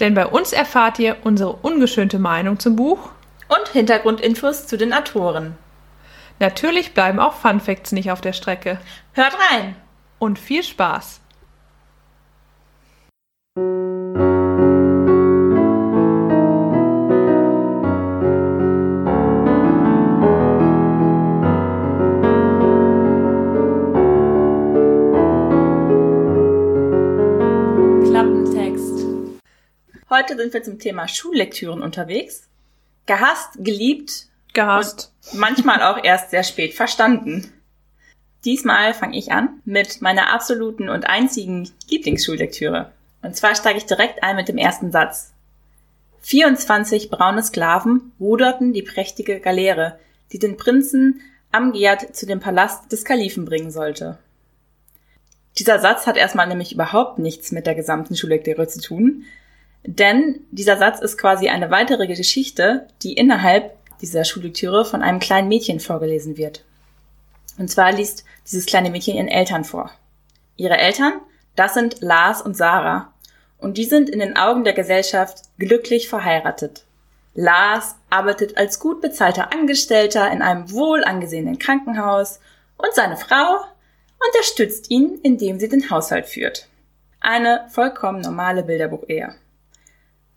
Denn bei uns erfahrt ihr unsere ungeschönte Meinung zum Buch und Hintergrundinfos zu den Autoren. Natürlich bleiben auch Fun Facts nicht auf der Strecke. Hört rein und viel Spaß. Heute sind wir zum Thema Schullektüren unterwegs. Gehasst, geliebt, gehasst. Und manchmal auch erst sehr spät verstanden. Diesmal fange ich an mit meiner absoluten und einzigen Lieblingsschullektüre. Und zwar steige ich direkt ein mit dem ersten Satz. 24 braune Sklaven ruderten die prächtige Galeere, die den Prinzen Amgiad zu dem Palast des Kalifen bringen sollte. Dieser Satz hat erstmal nämlich überhaupt nichts mit der gesamten Schullektüre zu tun, denn dieser Satz ist quasi eine weitere Geschichte, die innerhalb dieser Schullektüre von einem kleinen Mädchen vorgelesen wird. Und zwar liest dieses kleine Mädchen ihren Eltern vor. Ihre Eltern, das sind Lars und Sarah. Und die sind in den Augen der Gesellschaft glücklich verheiratet. Lars arbeitet als gut bezahlter Angestellter in einem wohl angesehenen Krankenhaus und seine Frau unterstützt ihn, indem sie den Haushalt führt. Eine vollkommen normale Bilderbuchehe.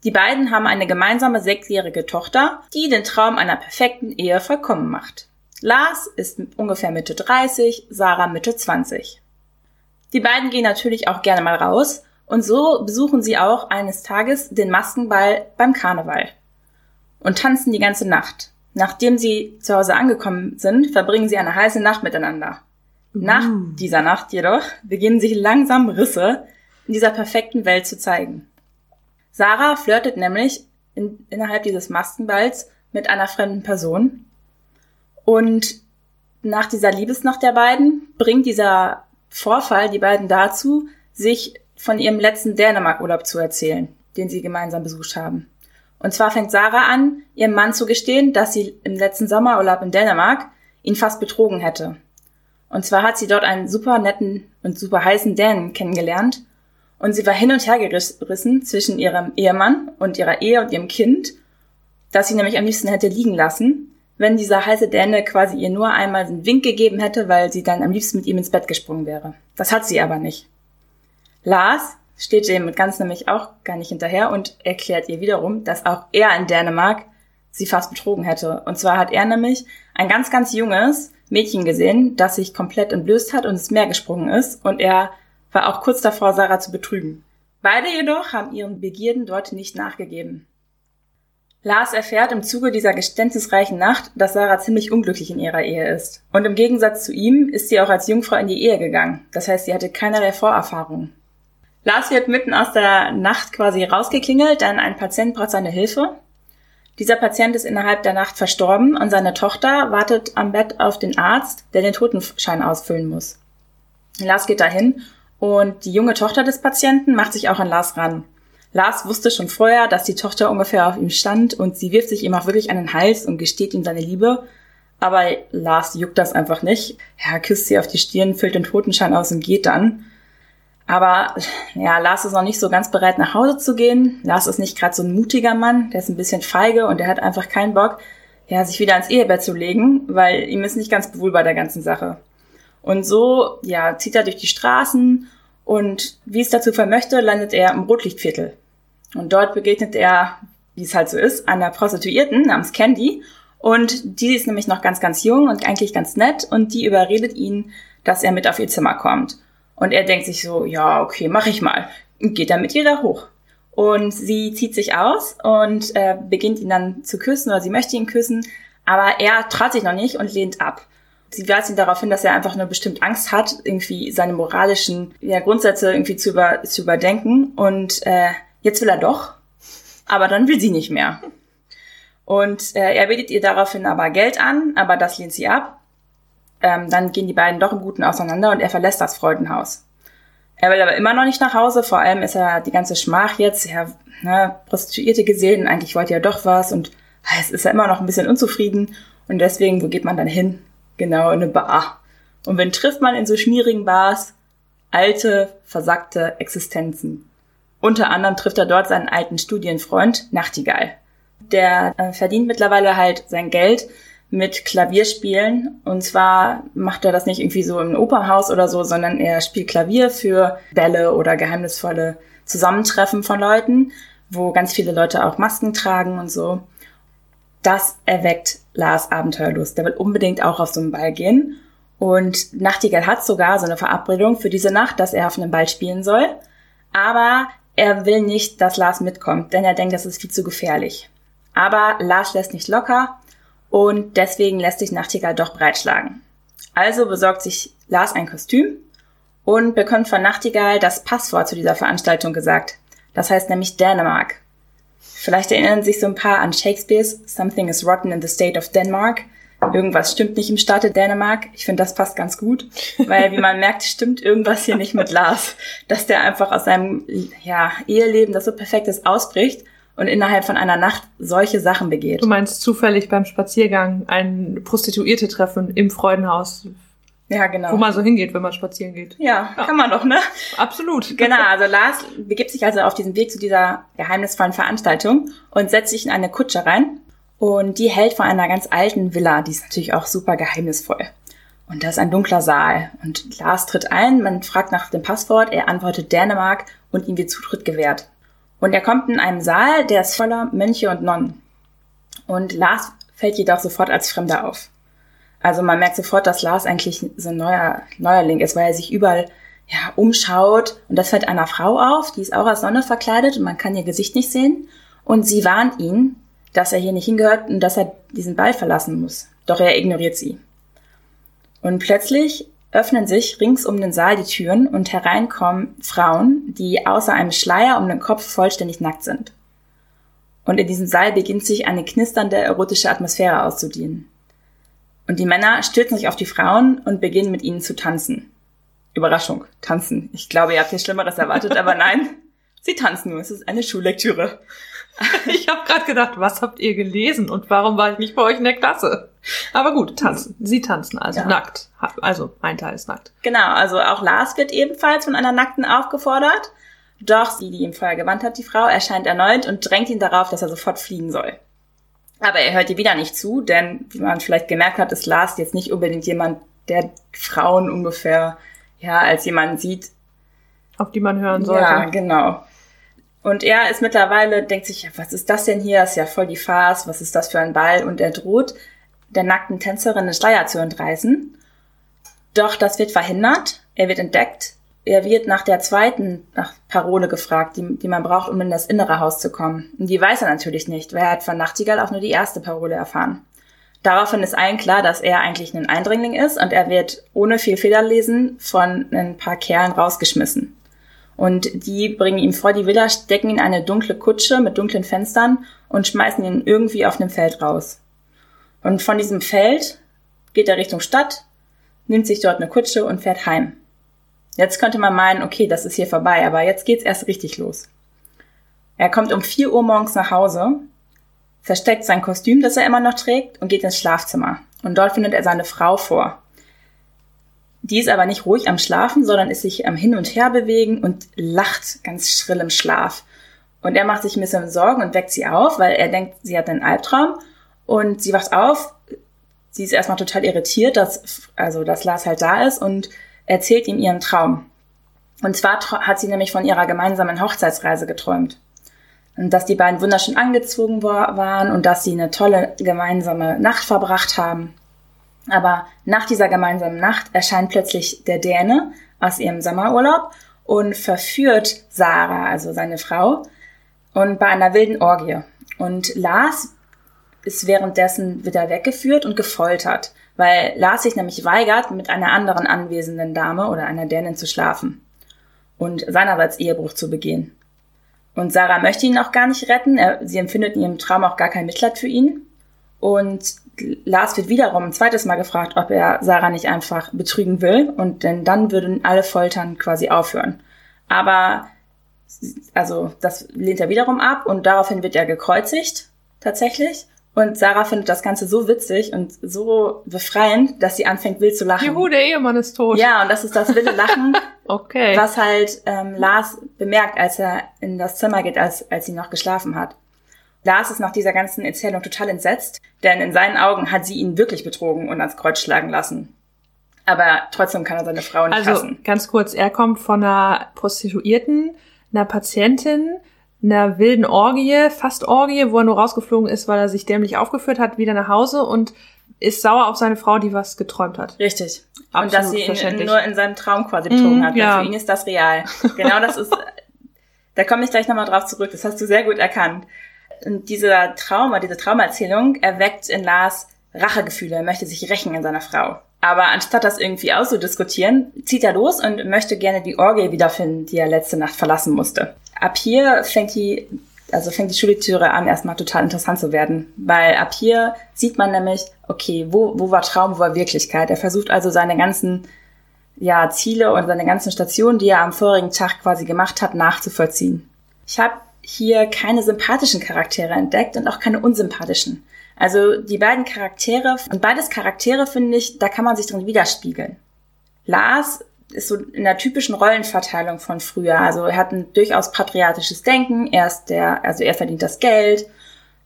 Die beiden haben eine gemeinsame sechsjährige Tochter, die den Traum einer perfekten Ehe vollkommen macht. Lars ist ungefähr Mitte 30, Sarah Mitte 20. Die beiden gehen natürlich auch gerne mal raus und so besuchen sie auch eines Tages den Maskenball beim Karneval und tanzen die ganze Nacht. Nachdem sie zu Hause angekommen sind, verbringen sie eine heiße Nacht miteinander. Nach dieser Nacht jedoch beginnen sich langsam Risse in dieser perfekten Welt zu zeigen. Sarah flirtet nämlich in, innerhalb dieses Maskenballs mit einer fremden Person. Und nach dieser Liebesnacht der beiden bringt dieser Vorfall die beiden dazu, sich von ihrem letzten Dänemark-Urlaub zu erzählen, den sie gemeinsam besucht haben. Und zwar fängt Sarah an, ihrem Mann zu gestehen, dass sie im letzten Sommerurlaub in Dänemark ihn fast betrogen hätte. Und zwar hat sie dort einen super netten und super heißen Dänen kennengelernt und sie war hin und her gerissen zwischen ihrem Ehemann und ihrer Ehe und ihrem Kind, das sie nämlich am liebsten hätte liegen lassen, wenn dieser heiße Däne quasi ihr nur einmal einen Wink gegeben hätte, weil sie dann am liebsten mit ihm ins Bett gesprungen wäre. Das hat sie aber nicht. Lars steht dem ganz nämlich auch gar nicht hinterher und erklärt ihr wiederum, dass auch er in Dänemark sie fast betrogen hätte. Und zwar hat er nämlich ein ganz, ganz junges Mädchen gesehen, das sich komplett entblößt hat und ins Meer gesprungen ist und er war auch kurz davor, Sarah zu betrügen. Beide jedoch haben ihren Begierden dort nicht nachgegeben. Lars erfährt im Zuge dieser geständnisreichen Nacht, dass Sarah ziemlich unglücklich in ihrer Ehe ist. Und im Gegensatz zu ihm ist sie auch als Jungfrau in die Ehe gegangen. Das heißt, sie hatte keinerlei Vorerfahrungen. Lars wird mitten aus der Nacht quasi rausgeklingelt, denn ein Patient braucht seine Hilfe. Dieser Patient ist innerhalb der Nacht verstorben und seine Tochter wartet am Bett auf den Arzt, der den Totenschein ausfüllen muss. Lars geht dahin und die junge Tochter des Patienten macht sich auch an Lars ran. Lars wusste schon vorher, dass die Tochter ungefähr auf ihm stand und sie wirft sich ihm auch wirklich an den Hals und gesteht ihm seine Liebe. Aber Lars juckt das einfach nicht. Er küsst sie auf die Stirn, füllt den Totenschein aus und geht dann. Aber ja, Lars ist noch nicht so ganz bereit, nach Hause zu gehen. Lars ist nicht gerade so ein mutiger Mann, der ist ein bisschen feige und der hat einfach keinen Bock, ja, sich wieder ins Ehebett zu legen, weil ihm ist nicht ganz bewohl bei der ganzen Sache. Und so, ja, zieht er durch die Straßen und wie es dazu vermöchte, landet er im Rotlichtviertel. Und dort begegnet er, wie es halt so ist, einer Prostituierten namens Candy. Und die ist nämlich noch ganz, ganz jung und eigentlich ganz nett und die überredet ihn, dass er mit auf ihr Zimmer kommt. Und er denkt sich so, ja, okay, mach ich mal. Und geht dann mit ihr da hoch. Und sie zieht sich aus und äh, beginnt ihn dann zu küssen oder sie möchte ihn küssen, aber er traut sich noch nicht und lehnt ab. Sie weist ihn darauf hin, dass er einfach nur bestimmt Angst hat, irgendwie seine moralischen ja, Grundsätze irgendwie zu, über, zu überdenken. Und äh, jetzt will er doch. aber dann will sie nicht mehr. Und äh, er bietet ihr daraufhin aber Geld an, aber das lehnt sie ab. Ähm, dann gehen die beiden doch im Guten auseinander und er verlässt das Freudenhaus. Er will aber immer noch nicht nach Hause, vor allem ist er die ganze Schmach jetzt, er ne, Prostituierte gesehen, eigentlich wollte er doch was und es ist er immer noch ein bisschen unzufrieden und deswegen, wo geht man dann hin? Genau, in eine Bar. Und wen trifft man in so schmierigen Bars? Alte, versackte Existenzen. Unter anderem trifft er dort seinen alten Studienfreund Nachtigall. Der äh, verdient mittlerweile halt sein Geld mit Klavierspielen. Und zwar macht er das nicht irgendwie so im Opernhaus oder so, sondern er spielt Klavier für Bälle oder geheimnisvolle Zusammentreffen von Leuten, wo ganz viele Leute auch Masken tragen und so. Das erweckt Lars Abenteuerlust. Der will unbedingt auch auf so einen Ball gehen. Und Nachtigall hat sogar so eine Verabredung für diese Nacht, dass er auf einem Ball spielen soll. Aber er will nicht, dass Lars mitkommt, denn er denkt, das ist viel zu gefährlich. Aber Lars lässt nicht locker und deswegen lässt sich Nachtigall doch breitschlagen. Also besorgt sich Lars ein Kostüm und bekommt von Nachtigall das Passwort zu dieser Veranstaltung gesagt. Das heißt nämlich Dänemark. Vielleicht erinnern sich so ein paar an Shakespeares Something is rotten in the state of Denmark. Irgendwas stimmt nicht im Staate Dänemark. Ich finde, das passt ganz gut, weil wie man merkt, stimmt irgendwas hier nicht mit Lars, dass der einfach aus seinem ja, Eheleben, das so perfekt ist, ausbricht und innerhalb von einer Nacht solche Sachen begeht. Du meinst zufällig beim Spaziergang ein Prostituierte treffen im Freudenhaus. Ja, genau. Wo man so hingeht, wenn man spazieren geht. Ja, ja. kann man doch, ne? Absolut. Genau, also Lars begibt sich also auf diesen Weg zu dieser geheimnisvollen Veranstaltung und setzt sich in eine Kutsche rein. Und die hält vor einer ganz alten Villa, die ist natürlich auch super geheimnisvoll. Und da ist ein dunkler Saal. Und Lars tritt ein, man fragt nach dem Passwort, er antwortet Dänemark und ihm wird Zutritt gewährt. Und er kommt in einen Saal, der ist voller Mönche und Nonnen. Und Lars fällt jedoch sofort als Fremder auf. Also man merkt sofort, dass Lars eigentlich so ein neuer Neuerling ist, weil er sich überall ja, umschaut. Und das fällt einer Frau auf, die ist auch als Sonne verkleidet und man kann ihr Gesicht nicht sehen. Und sie warnt ihn, dass er hier nicht hingehört und dass er diesen Ball verlassen muss. Doch er ignoriert sie. Und plötzlich öffnen sich rings um den Saal die Türen und hereinkommen Frauen, die außer einem Schleier um den Kopf vollständig nackt sind. Und in diesem Saal beginnt sich eine knisternde erotische Atmosphäre auszudehnen. Und die Männer stürzen sich auf die Frauen und beginnen mit ihnen zu tanzen. Überraschung, tanzen. Ich glaube, ihr habt hier Schlimmeres erwartet, aber nein, sie tanzen nur. Es ist eine Schullektüre. Ich habe gerade gedacht, was habt ihr gelesen und warum war ich nicht bei euch in der Klasse? Aber gut, tanzen. Sie tanzen also ja. nackt. Also ein Teil ist nackt. Genau, also auch Lars wird ebenfalls von einer Nackten aufgefordert. Doch sie, die ihm vorher gewandt hat, die Frau, erscheint erneut und drängt ihn darauf, dass er sofort fliehen soll. Aber er hört ihr wieder nicht zu, denn wie man vielleicht gemerkt hat, ist Lars jetzt nicht unbedingt jemand, der Frauen ungefähr ja als jemand sieht, auf die man hören sollte. Ja, genau. Und er ist mittlerweile, denkt sich, was ist das denn hier? Das ist ja voll die Farce, was ist das für ein Ball? Und er droht, der nackten Tänzerin den Schleier zu entreißen. Doch das wird verhindert. Er wird entdeckt. Er wird nach der zweiten nach Parole gefragt, die, die man braucht, um in das innere Haus zu kommen. Und die weiß er natürlich nicht, weil er hat von Nachtigall auch nur die erste Parole erfahren. Daraufhin ist allen klar, dass er eigentlich ein Eindringling ist und er wird ohne viel Federlesen von ein paar Kerlen rausgeschmissen. Und die bringen ihn vor die Villa, stecken ihn in eine dunkle Kutsche mit dunklen Fenstern und schmeißen ihn irgendwie auf einem Feld raus. Und von diesem Feld geht er Richtung Stadt, nimmt sich dort eine Kutsche und fährt heim. Jetzt könnte man meinen, okay, das ist hier vorbei, aber jetzt geht's erst richtig los. Er kommt um 4 Uhr morgens nach Hause, versteckt sein Kostüm, das er immer noch trägt, und geht ins Schlafzimmer. Und dort findet er seine Frau vor. Die ist aber nicht ruhig am Schlafen, sondern ist sich am Hin und Her bewegen und lacht ganz schrill im Schlaf. Und er macht sich ein bisschen Sorgen und weckt sie auf, weil er denkt, sie hat einen Albtraum. Und sie wacht auf. Sie ist erstmal total irritiert, dass, also, dass Lars halt da ist und erzählt ihm ihren Traum. Und zwar hat sie nämlich von ihrer gemeinsamen Hochzeitsreise geträumt. Und dass die beiden wunderschön angezogen waren und dass sie eine tolle gemeinsame Nacht verbracht haben. Aber nach dieser gemeinsamen Nacht erscheint plötzlich der Däne aus ihrem Sommerurlaub und verführt Sarah, also seine Frau, und bei einer wilden Orgie. Und Lars ist währenddessen wieder weggeführt und gefoltert, weil Lars sich nämlich weigert, mit einer anderen anwesenden Dame oder einer Dänin zu schlafen und seinerseits Ehebruch zu begehen. Und Sarah möchte ihn auch gar nicht retten. Er, sie empfindet in ihrem Traum auch gar kein Mitleid für ihn. Und Lars wird wiederum ein zweites Mal gefragt, ob er Sarah nicht einfach betrügen will. Und denn dann würden alle Foltern quasi aufhören. Aber also das lehnt er wiederum ab und daraufhin wird er gekreuzigt tatsächlich. Und Sarah findet das Ganze so witzig und so befreiend, dass sie anfängt wild zu lachen. Juhu, der Ehemann ist tot. Ja, und das ist das wilde Lachen, okay. was halt ähm, Lars bemerkt, als er in das Zimmer geht, als, als sie noch geschlafen hat. Lars ist nach dieser ganzen Erzählung total entsetzt, denn in seinen Augen hat sie ihn wirklich betrogen und ans Kreuz schlagen lassen. Aber trotzdem kann er seine Frau nicht also, hassen. ganz kurz, er kommt von einer Prostituierten, einer Patientin, einer wilden Orgie, fast Orgie, wo er nur rausgeflogen ist, weil er sich dämlich aufgeführt hat, wieder nach Hause und ist sauer auf seine Frau, die was geträumt hat. Richtig. Absolut und dass sie ihn nur in seinem Traum quasi betrogen Mhm, hat. ja. Für ihn ist das real. Genau das ist, da komme ich gleich nochmal drauf zurück. Das hast du sehr gut erkannt. Und dieser Trauma, diese Traumerzählung erweckt in Lars Rachegefühle. Er möchte sich rächen in seiner Frau. Aber anstatt das irgendwie auszudiskutieren, zieht er los und möchte gerne die Orgie wiederfinden, die er letzte Nacht verlassen musste. Ab hier fängt die, also fängt die Schullektüre an, erstmal total interessant zu werden. Weil ab hier sieht man nämlich, okay, wo, wo war Traum, wo war Wirklichkeit? Er versucht also seine ganzen ja, Ziele und seine ganzen Stationen, die er am vorigen Tag quasi gemacht hat, nachzuvollziehen. Ich habe hier keine sympathischen Charaktere entdeckt und auch keine unsympathischen. Also die beiden Charaktere und beides Charaktere finde ich, da kann man sich drin widerspiegeln. Lars ist so in der typischen Rollenverteilung von früher. Also er hat ein durchaus patriotisches Denken. Er ist der, also er verdient das Geld.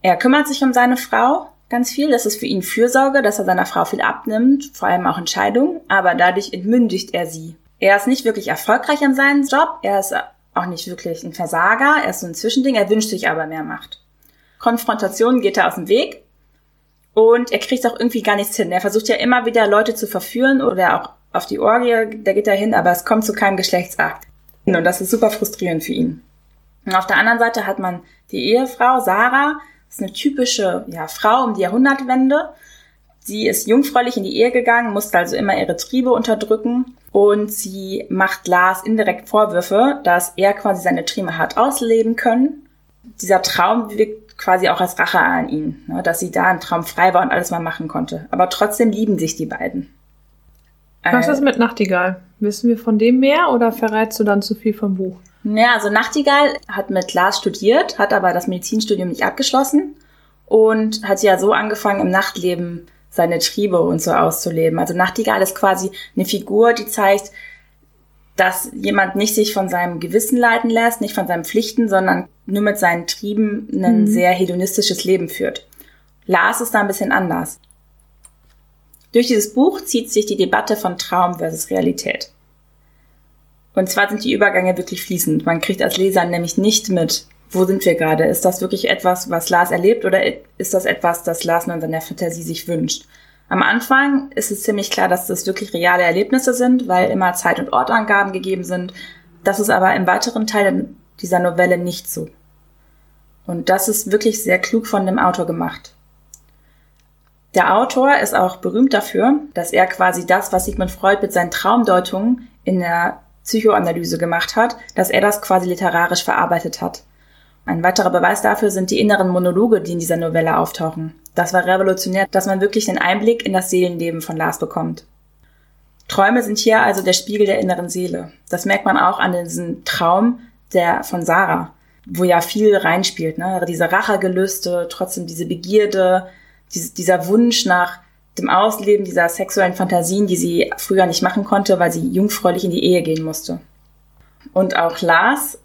Er kümmert sich um seine Frau ganz viel. Das ist für ihn Fürsorge, dass er seiner Frau viel abnimmt, vor allem auch Entscheidungen. Aber dadurch entmündigt er sie. Er ist nicht wirklich erfolgreich an seinem Job. Er ist auch nicht wirklich ein Versager. Er ist so ein Zwischending. Er wünscht sich aber mehr Macht. Konfrontationen geht er aus dem Weg. Und er kriegt auch irgendwie gar nichts hin. Er versucht ja immer wieder Leute zu verführen oder auch auf die Orgie, da geht er hin, aber es kommt zu keinem Geschlechtsakt. Und das ist super frustrierend für ihn. Und auf der anderen Seite hat man die Ehefrau Sarah, das ist eine typische ja, Frau um die Jahrhundertwende. Sie ist jungfräulich in die Ehe gegangen, musste also immer ihre Triebe unterdrücken und sie macht Lars indirekt Vorwürfe, dass er quasi seine Triebe hat ausleben können. Dieser Traum wirkt quasi auch als Rache an ihn, ne, dass sie da im Traum frei war und alles mal machen konnte. Aber trotzdem lieben sich die beiden. Was Äh, ist mit Nachtigall? Wissen wir von dem mehr oder verrätst du dann zu viel vom Buch? Ja, also Nachtigall hat mit Lars studiert, hat aber das Medizinstudium nicht abgeschlossen und hat ja so angefangen, im Nachtleben seine Triebe und so auszuleben. Also Nachtigall ist quasi eine Figur, die zeigt, dass jemand nicht sich von seinem Gewissen leiten lässt, nicht von seinen Pflichten, sondern nur mit seinen Trieben ein Mhm. sehr hedonistisches Leben führt. Lars ist da ein bisschen anders. Durch dieses Buch zieht sich die Debatte von Traum versus Realität. Und zwar sind die Übergänge wirklich fließend. Man kriegt als Leser nämlich nicht mit, wo sind wir gerade? Ist das wirklich etwas, was Lars erlebt oder ist das etwas, das Lars nur in seiner Fantasie sich wünscht? Am Anfang ist es ziemlich klar, dass das wirklich reale Erlebnisse sind, weil immer Zeit- und Ortangaben gegeben sind. Das ist aber im weiteren Teil dieser Novelle nicht so. Und das ist wirklich sehr klug von dem Autor gemacht. Der Autor ist auch berühmt dafür, dass er quasi das, was Sigmund Freud mit seinen Traumdeutungen in der Psychoanalyse gemacht hat, dass er das quasi literarisch verarbeitet hat. Ein weiterer Beweis dafür sind die inneren Monologe, die in dieser Novelle auftauchen. Das war revolutionär, dass man wirklich einen Einblick in das Seelenleben von Lars bekommt. Träume sind hier also der Spiegel der inneren Seele. Das merkt man auch an diesem Traum der von Sarah, wo ja viel reinspielt, ne? Diese Rachegelüste, trotzdem diese Begierde, diese, dieser Wunsch nach dem Ausleben dieser sexuellen Fantasien, die sie früher nicht machen konnte, weil sie jungfräulich in die Ehe gehen musste. Und auch Lars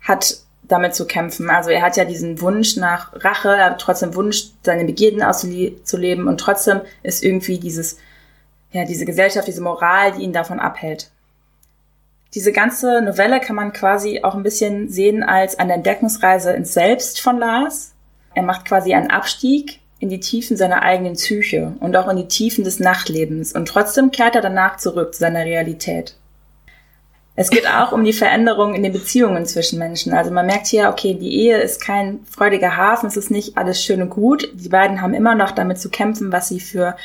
hat damit zu kämpfen. Also er hat ja diesen Wunsch nach Rache, er hat trotzdem Wunsch, seine Begierden auszuleben und trotzdem ist irgendwie dieses, ja, diese Gesellschaft, diese Moral, die ihn davon abhält. Diese ganze Novelle kann man quasi auch ein bisschen sehen als eine Entdeckungsreise ins Selbst von Lars. Er macht quasi einen Abstieg in die Tiefen seiner eigenen Psyche und auch in die Tiefen des Nachtlebens und trotzdem kehrt er danach zurück zu seiner Realität. Es geht auch um die Veränderung in den Beziehungen zwischen Menschen. Also man merkt hier, okay, die Ehe ist kein freudiger Hafen, es ist nicht alles schön und gut. Die beiden haben immer noch damit zu kämpfen, was sie für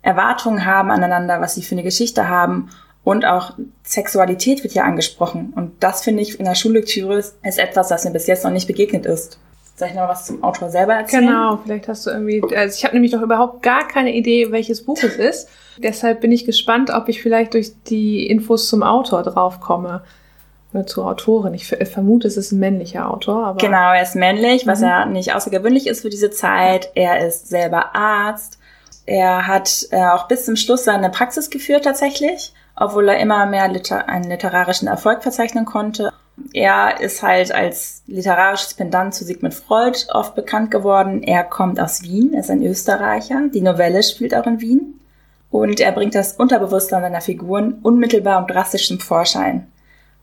Erwartungen haben aneinander, was sie für eine Geschichte haben. Und auch Sexualität wird ja angesprochen. Und das finde ich in der Schullektüre ist etwas, das mir bis jetzt noch nicht begegnet ist. Soll ich noch was zum Autor selber erzählen? Genau, vielleicht hast du irgendwie, also ich habe nämlich noch überhaupt gar keine Idee, welches Buch es ist. Deshalb bin ich gespannt, ob ich vielleicht durch die Infos zum Autor draufkomme. Oder zur Autorin. Ich vermute, es ist ein männlicher Autor. Aber genau, er ist männlich, was mhm. ja nicht außergewöhnlich ist für diese Zeit. Er ist selber Arzt. Er hat äh, auch bis zum Schluss seine Praxis geführt tatsächlich, obwohl er immer mehr liter einen literarischen Erfolg verzeichnen konnte. Er ist halt als literarisches Pendant zu Sigmund Freud oft bekannt geworden. Er kommt aus Wien, er ist ein Österreicher. Die Novelle spielt auch in Wien. Und er bringt das Unterbewusstsein seiner Figuren unmittelbar und drastisch zum Vorschein.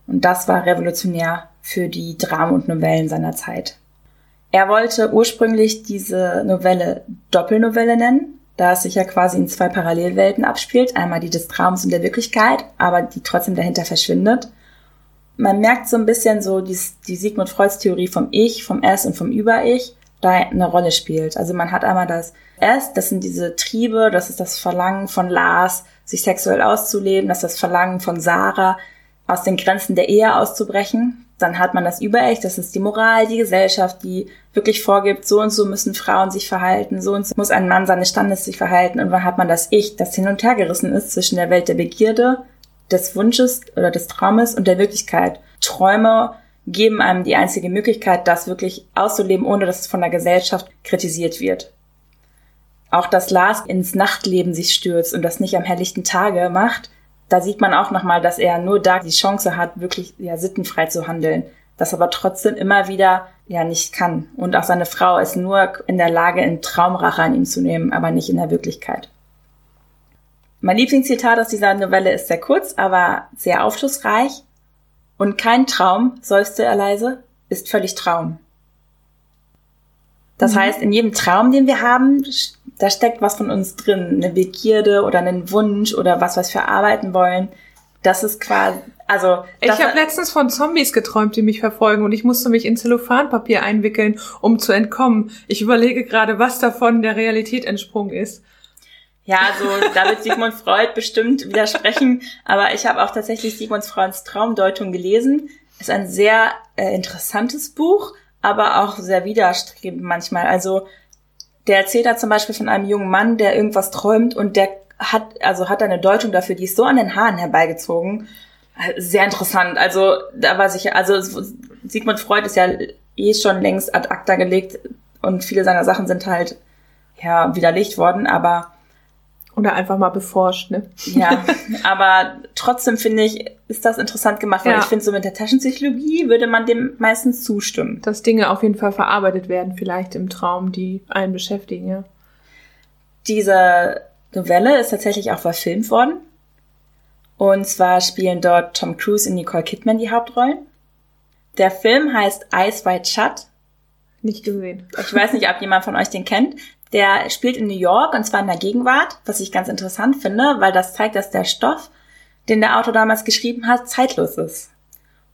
Und das war revolutionär für die Dramen und Novellen seiner Zeit. Er wollte ursprünglich diese Novelle Doppelnovelle nennen, da es sich ja quasi in zwei Parallelwelten abspielt, einmal die des Traums und der Wirklichkeit, aber die trotzdem dahinter verschwindet. Man merkt so ein bisschen so die, die Sigmund Freuds Theorie vom Ich, vom Es und vom Über-Ich da eine Rolle spielt. Also man hat einmal das Es, das sind diese Triebe, das ist das Verlangen von Lars, sich sexuell auszuleben, das ist das Verlangen von Sarah, aus den Grenzen der Ehe auszubrechen. Dann hat man das Überecht, das ist die Moral, die Gesellschaft, die wirklich vorgibt, so und so müssen Frauen sich verhalten, so und so muss ein Mann seines Standes sich verhalten. Und dann hat man das Ich, das hin und her gerissen ist zwischen der Welt der Begierde, des Wunsches oder des Traumes und der Wirklichkeit. Träume geben einem die einzige Möglichkeit, das wirklich auszuleben, ohne dass es von der Gesellschaft kritisiert wird. Auch dass Lars ins Nachtleben sich stürzt und das nicht am helllichten Tage macht, da sieht man auch nochmal, dass er nur da die Chance hat, wirklich ja, sittenfrei zu handeln. Das aber trotzdem immer wieder ja nicht kann. Und auch seine Frau ist nur in der Lage, in Traumrache an ihm zu nehmen, aber nicht in der Wirklichkeit. Mein Lieblingszitat aus dieser Novelle ist sehr kurz, aber sehr aufschlussreich. Und kein Traum, seufzte er leise, ist völlig Traum. Das mhm. heißt, in jedem Traum, den wir haben, da steckt was von uns drin, eine Begierde oder einen Wunsch oder was, was wir arbeiten wollen. Das ist quasi, also. Ich habe letztens von Zombies geträumt, die mich verfolgen und ich musste mich in Zellophanpapier einwickeln, um zu entkommen. Ich überlege gerade, was davon der Realität entsprungen ist. Ja, also da wird Sigmund Freud bestimmt widersprechen, aber ich habe auch tatsächlich Sigmund Freuds Traumdeutung gelesen. Ist ein sehr äh, interessantes Buch, aber auch sehr widerstrebend manchmal. Also der erzählt da zum Beispiel von einem jungen Mann, der irgendwas träumt und der hat, also hat eine Deutung dafür, die ist so an den Haaren herbeigezogen. Sehr interessant. Also da war sicher, also Sigmund Freud ist ja eh schon längst ad acta gelegt und viele seiner Sachen sind halt ja widerlegt worden, aber oder einfach mal beforscht, ne? Ja, aber trotzdem finde ich, ist das interessant gemacht, weil ja. ich finde, so mit der Taschenpsychologie würde man dem meistens zustimmen. Dass Dinge auf jeden Fall verarbeitet werden, vielleicht im Traum, die einen beschäftigen, ja. Diese Novelle ist tatsächlich auch verfilmt worden. Und zwar spielen dort Tom Cruise und Nicole Kidman die Hauptrollen. Der Film heißt Eyes Wide Shut. Nicht gesehen. Ich weiß nicht, ob jemand von euch den kennt. Der spielt in New York und zwar in der Gegenwart, was ich ganz interessant finde, weil das zeigt, dass der Stoff, den der Autor damals geschrieben hat, zeitlos ist.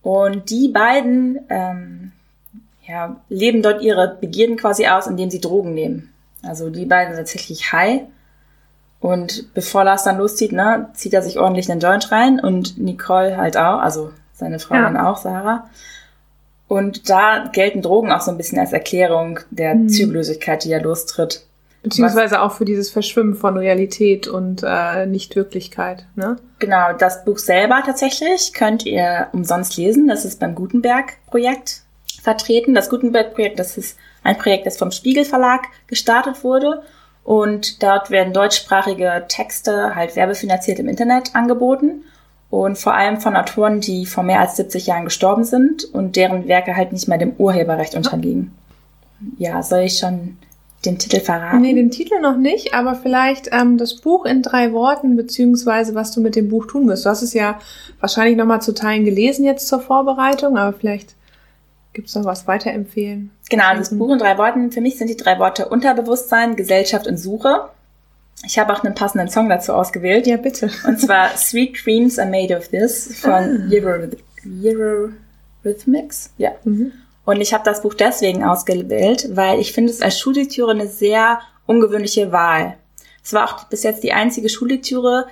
Und die beiden ähm, ja, leben dort ihre Begierden quasi aus, indem sie Drogen nehmen. Also die beiden sind tatsächlich high. Und bevor Lars dann loszieht, ne, zieht er sich ordentlich einen Joint rein und Nicole halt auch, also seine Frau ja. dann auch, Sarah. Und da gelten Drogen auch so ein bisschen als Erklärung der mhm. Zügellosigkeit, die er lostritt. Beziehungsweise Was, auch für dieses Verschwimmen von Realität und äh, Nichtwirklichkeit. Ne? Genau, das Buch selber tatsächlich könnt ihr umsonst lesen. Das ist beim Gutenberg-Projekt vertreten. Das Gutenberg-Projekt, das ist ein Projekt, das vom Spiegel Verlag gestartet wurde. Und dort werden deutschsprachige Texte halt werbefinanziert im Internet angeboten. Und vor allem von Autoren, die vor mehr als 70 Jahren gestorben sind und deren Werke halt nicht mehr dem Urheberrecht unterliegen. Ja, soll ich schon den Titel verraten? Nee, den Titel noch nicht, aber vielleicht ähm, das Buch in drei Worten, beziehungsweise was du mit dem Buch tun wirst. Du hast es ja wahrscheinlich nochmal zu Teilen gelesen jetzt zur Vorbereitung, aber vielleicht gibt's noch was weiterempfehlen. Genau, das Buch in drei Worten. Für mich sind die drei Worte Unterbewusstsein, Gesellschaft und Suche. Ich habe auch einen passenden Song dazu ausgewählt. Ja, bitte. Und zwar Sweet Dreams Are Made of This von ah. Eurythmics. Ja. Mhm. Und ich habe das Buch deswegen ausgewählt, weil ich finde es als Schullektüre eine sehr ungewöhnliche Wahl. Es war auch bis jetzt die einzige Schullektüre,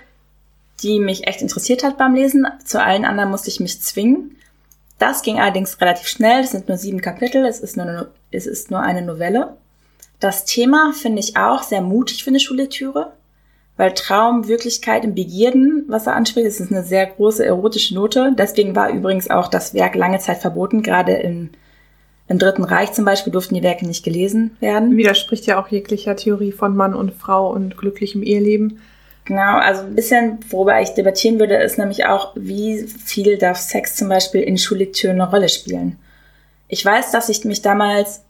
die mich echt interessiert hat beim Lesen. Zu allen anderen musste ich mich zwingen. Das ging allerdings relativ schnell. Es sind nur sieben Kapitel. Es ist nur eine, es ist nur eine Novelle. Das Thema finde ich auch sehr mutig für eine Schullektüre, weil Traum, Wirklichkeit und Begierden, was er anspricht, ist eine sehr große erotische Note. Deswegen war übrigens auch das Werk lange Zeit verboten. Gerade im, im Dritten Reich zum Beispiel durften die Werke nicht gelesen werden. Widerspricht ja auch jeglicher Theorie von Mann und Frau und glücklichem Eheleben. Genau, also ein bisschen, worüber ich debattieren würde, ist nämlich auch, wie viel darf Sex zum Beispiel in Schullektüren eine Rolle spielen. Ich weiß, dass ich mich damals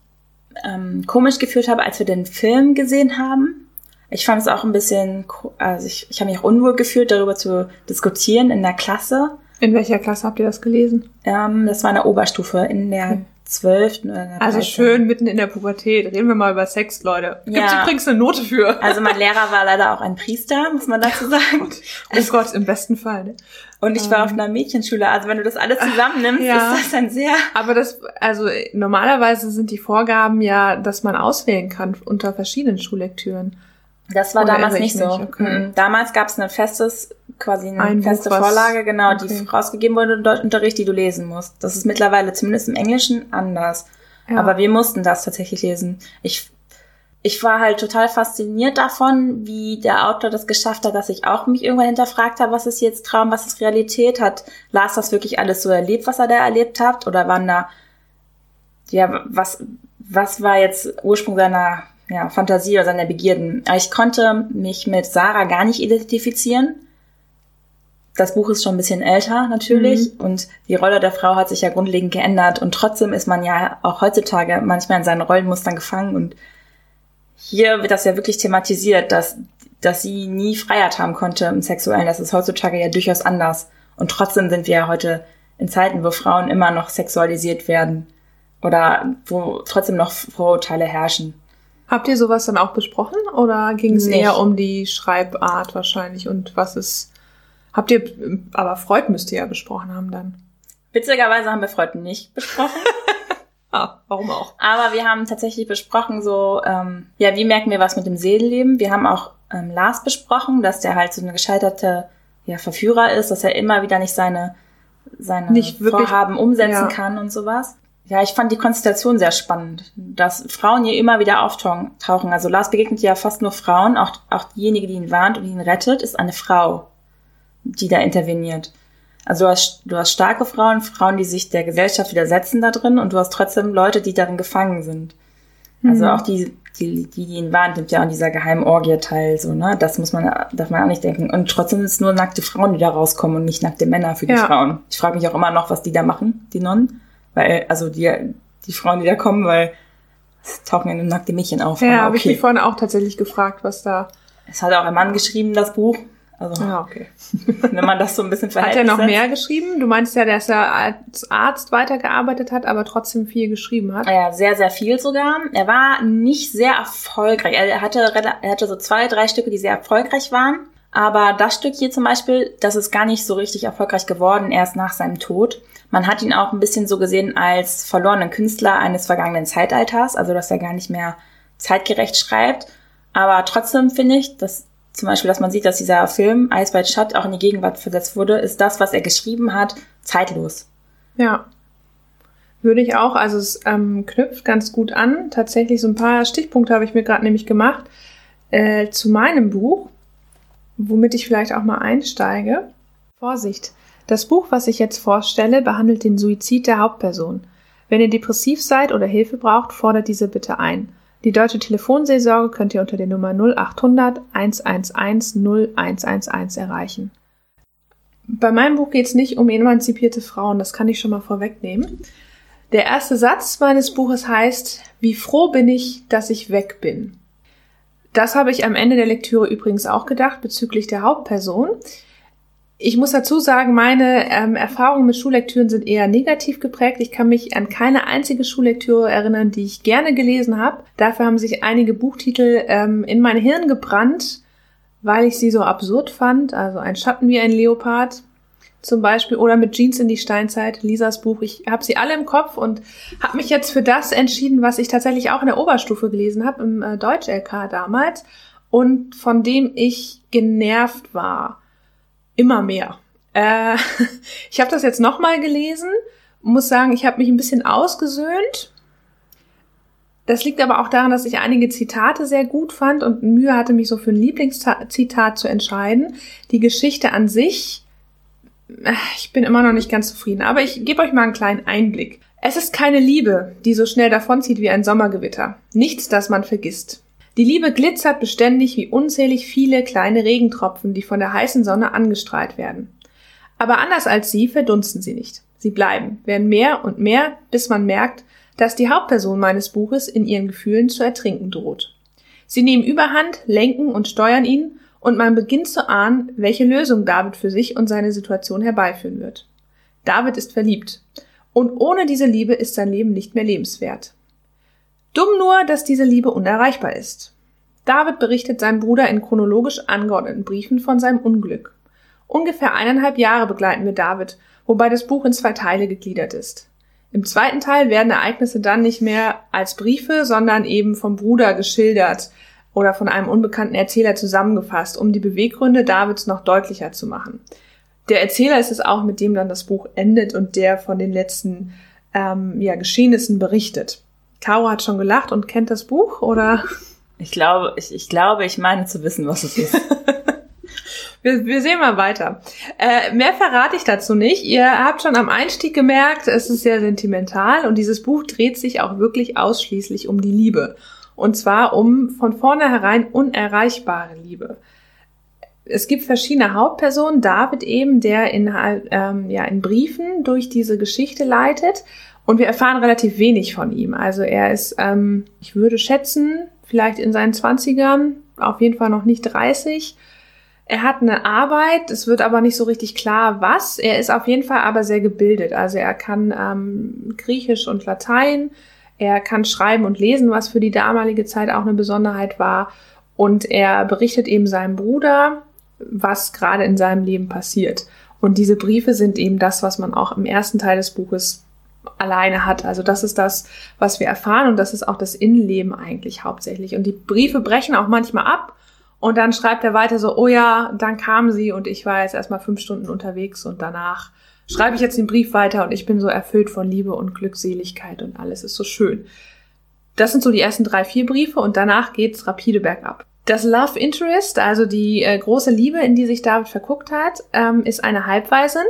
ähm, komisch gefühlt habe, als wir den Film gesehen haben. Ich fand es auch ein bisschen, also ich, ich habe mich auch unwohl gefühlt, darüber zu diskutieren in der Klasse. In welcher Klasse habt ihr das gelesen? Ähm, das war in der Oberstufe, in der oder Also schön mitten in der Pubertät. Reden wir mal über Sex, Leute. Gibt ja. übrigens eine Note für. Also mein Lehrer war leider auch ein Priester, muss man dazu sagen. oh Gott, im besten Fall. Ne? Und ich war auf ähm. einer Mädchenschule. Also wenn du das alles zusammennimmst, ja. ist das ein sehr... Aber das, also normalerweise sind die Vorgaben ja, dass man auswählen kann unter verschiedenen Schullektüren. Das war Oder damals nicht so. Nicht? Okay. Mhm. Damals gab es ein festes, quasi eine ein feste Buch, Vorlage, genau, okay. die rausgegeben wurde im Deutschunterricht, die du lesen musst. Das ist mittlerweile zumindest im Englischen anders. Ja. Aber wir mussten das tatsächlich lesen. Ich, ich war halt total fasziniert davon, wie der Autor das geschafft hat, dass ich auch mich irgendwann hinterfragt habe, was ist jetzt Traum, was ist Realität? Hat Lars das wirklich alles so erlebt, was er da erlebt hat? Oder waren da, ja, was, was war jetzt Ursprung seiner ja, Fantasie oder seiner Begierden. Aber ich konnte mich mit Sarah gar nicht identifizieren. Das Buch ist schon ein bisschen älter natürlich mhm. und die Rolle der Frau hat sich ja grundlegend geändert und trotzdem ist man ja auch heutzutage manchmal in seinen Rollenmustern gefangen und hier wird das ja wirklich thematisiert, dass, dass sie nie Freiheit haben konnte im Sexuellen. Das ist heutzutage ja durchaus anders. Und trotzdem sind wir ja heute in Zeiten, wo Frauen immer noch sexualisiert werden oder wo trotzdem noch Vorurteile herrschen. Habt ihr sowas dann auch besprochen oder ging es eher um die Schreibart wahrscheinlich und was ist? Habt ihr, aber Freud müsst ihr ja besprochen haben dann. Witzigerweise haben wir Freud nicht besprochen. ah, warum auch? Aber wir haben tatsächlich besprochen, so, ähm, ja, wie merken wir was mit dem Seelenleben? Wir haben auch ähm, Lars besprochen, dass der halt so eine gescheiterte ja, Verführer ist, dass er immer wieder nicht seine, seine nicht wirklich, Vorhaben umsetzen ja. kann und sowas. Ja, ich fand die Konstellation sehr spannend, dass Frauen hier immer wieder auftauchen. Also Lars begegnet ja fast nur Frauen. Auch, auch diejenige, die ihn warnt und ihn rettet, ist eine Frau, die da interveniert. Also du hast, du hast starke Frauen, Frauen, die sich der Gesellschaft widersetzen da drin und du hast trotzdem Leute, die darin gefangen sind. Also mhm. auch die, die, die, die ihn warnt, nimmt ja an dieser geheimen Orgie teil, so, ne? Das muss man, darf man auch nicht denken. Und trotzdem sind es nur nackte Frauen, die da rauskommen und nicht nackte Männer für die ja. Frauen. Ich frage mich auch immer noch, was die da machen, die Nonnen. Weil, also die, die Frauen, die da kommen, weil es tauchen ja nackte Mädchen auf. Ja, habe okay. ich mich vorhin auch tatsächlich gefragt, was da. Es hat auch ein Mann geschrieben, das Buch. Also, ja, okay. wenn man das so ein bisschen verhält. Hat er noch mehr geschrieben? Du meinst ja, dass er als Arzt weitergearbeitet hat, aber trotzdem viel geschrieben hat. Ja, sehr, sehr viel sogar. Er war nicht sehr erfolgreich. Er hatte, er hatte so zwei, drei Stücke, die sehr erfolgreich waren. Aber das Stück hier zum Beispiel, das ist gar nicht so richtig erfolgreich geworden, erst nach seinem Tod. Man hat ihn auch ein bisschen so gesehen als verlorenen Künstler eines vergangenen Zeitalters, also dass er gar nicht mehr zeitgerecht schreibt. Aber trotzdem finde ich, dass zum Beispiel, dass man sieht, dass dieser Film Eis White Shut auch in die Gegenwart versetzt wurde, ist das, was er geschrieben hat, zeitlos. Ja. Würde ich auch. Also es ähm, knüpft ganz gut an. Tatsächlich so ein paar Stichpunkte habe ich mir gerade nämlich gemacht äh, zu meinem Buch womit ich vielleicht auch mal einsteige. Vorsicht! Das Buch, was ich jetzt vorstelle, behandelt den Suizid der Hauptperson. Wenn ihr depressiv seid oder Hilfe braucht, fordert diese bitte ein. Die deutsche Telefonseelsorge könnt ihr unter der Nummer 0800 111 0111 erreichen. Bei meinem Buch geht es nicht um emanzipierte Frauen, das kann ich schon mal vorwegnehmen. Der erste Satz meines Buches heißt, wie froh bin ich, dass ich weg bin. Das habe ich am Ende der Lektüre übrigens auch gedacht bezüglich der Hauptperson. Ich muss dazu sagen, meine ähm, Erfahrungen mit Schullektüren sind eher negativ geprägt. Ich kann mich an keine einzige Schullektüre erinnern, die ich gerne gelesen habe. Dafür haben sich einige Buchtitel ähm, in mein Hirn gebrannt, weil ich sie so absurd fand. Also ein Schatten wie ein Leopard zum Beispiel oder mit Jeans in die Steinzeit, Lisas Buch. Ich habe sie alle im Kopf und habe mich jetzt für das entschieden, was ich tatsächlich auch in der Oberstufe gelesen habe, im äh, Deutsch-LK damals und von dem ich genervt war. immer mehr. Äh, ich habe das jetzt nochmal gelesen, muss sagen, ich habe mich ein bisschen ausgesöhnt. Das liegt aber auch daran, dass ich einige Zitate sehr gut fand und Mühe hatte, mich so für ein Lieblingszitat zu entscheiden. Die Geschichte an sich, ich bin immer noch nicht ganz zufrieden, aber ich gebe euch mal einen kleinen Einblick. Es ist keine Liebe, die so schnell davonzieht wie ein Sommergewitter. Nichts, das man vergisst. Die Liebe glitzert beständig wie unzählig viele kleine Regentropfen, die von der heißen Sonne angestrahlt werden. Aber anders als sie verdunsten sie nicht. Sie bleiben, werden mehr und mehr, bis man merkt, dass die Hauptperson meines Buches in ihren Gefühlen zu ertrinken droht. Sie nehmen Überhand, lenken und steuern ihn, und man beginnt zu ahnen, welche Lösung David für sich und seine Situation herbeiführen wird. David ist verliebt, und ohne diese Liebe ist sein Leben nicht mehr lebenswert. Dumm nur, dass diese Liebe unerreichbar ist. David berichtet seinem Bruder in chronologisch angeordneten Briefen von seinem Unglück. Ungefähr eineinhalb Jahre begleiten wir David, wobei das Buch in zwei Teile gegliedert ist. Im zweiten Teil werden Ereignisse dann nicht mehr als Briefe, sondern eben vom Bruder geschildert oder von einem unbekannten Erzähler zusammengefasst, um die Beweggründe Davids noch deutlicher zu machen. Der Erzähler ist es auch, mit dem dann das Buch endet und der von den letzten ähm, ja, Geschehnissen berichtet. Caro hat schon gelacht und kennt das Buch, oder? Ich glaube, ich, ich glaube, ich meine zu wissen, was es ist. wir, wir sehen mal weiter. Äh, mehr verrate ich dazu nicht. Ihr habt schon am Einstieg gemerkt, es ist sehr sentimental und dieses Buch dreht sich auch wirklich ausschließlich um die Liebe. Und zwar um von vornherein unerreichbare Liebe. Es gibt verschiedene Hauptpersonen. David eben, der in, ähm, ja, in Briefen durch diese Geschichte leitet. Und wir erfahren relativ wenig von ihm. Also er ist, ähm, ich würde schätzen, vielleicht in seinen Zwanzigern, auf jeden Fall noch nicht 30. Er hat eine Arbeit, es wird aber nicht so richtig klar, was. Er ist auf jeden Fall aber sehr gebildet. Also er kann ähm, Griechisch und Latein, er kann schreiben und lesen, was für die damalige Zeit auch eine Besonderheit war. Und er berichtet eben seinem Bruder, was gerade in seinem Leben passiert. Und diese Briefe sind eben das, was man auch im ersten Teil des Buches alleine hat. Also das ist das, was wir erfahren und das ist auch das Innenleben eigentlich hauptsächlich. Und die Briefe brechen auch manchmal ab und dann schreibt er weiter so, oh ja, dann kam sie und ich war jetzt erstmal fünf Stunden unterwegs und danach schreibe ich jetzt den Brief weiter und ich bin so erfüllt von Liebe und Glückseligkeit und alles ist so schön. Das sind so die ersten drei, vier Briefe und danach geht's rapide bergab. Das Love Interest, also die äh, große Liebe, in die sich David verguckt hat, ähm, ist eine Halbwaisin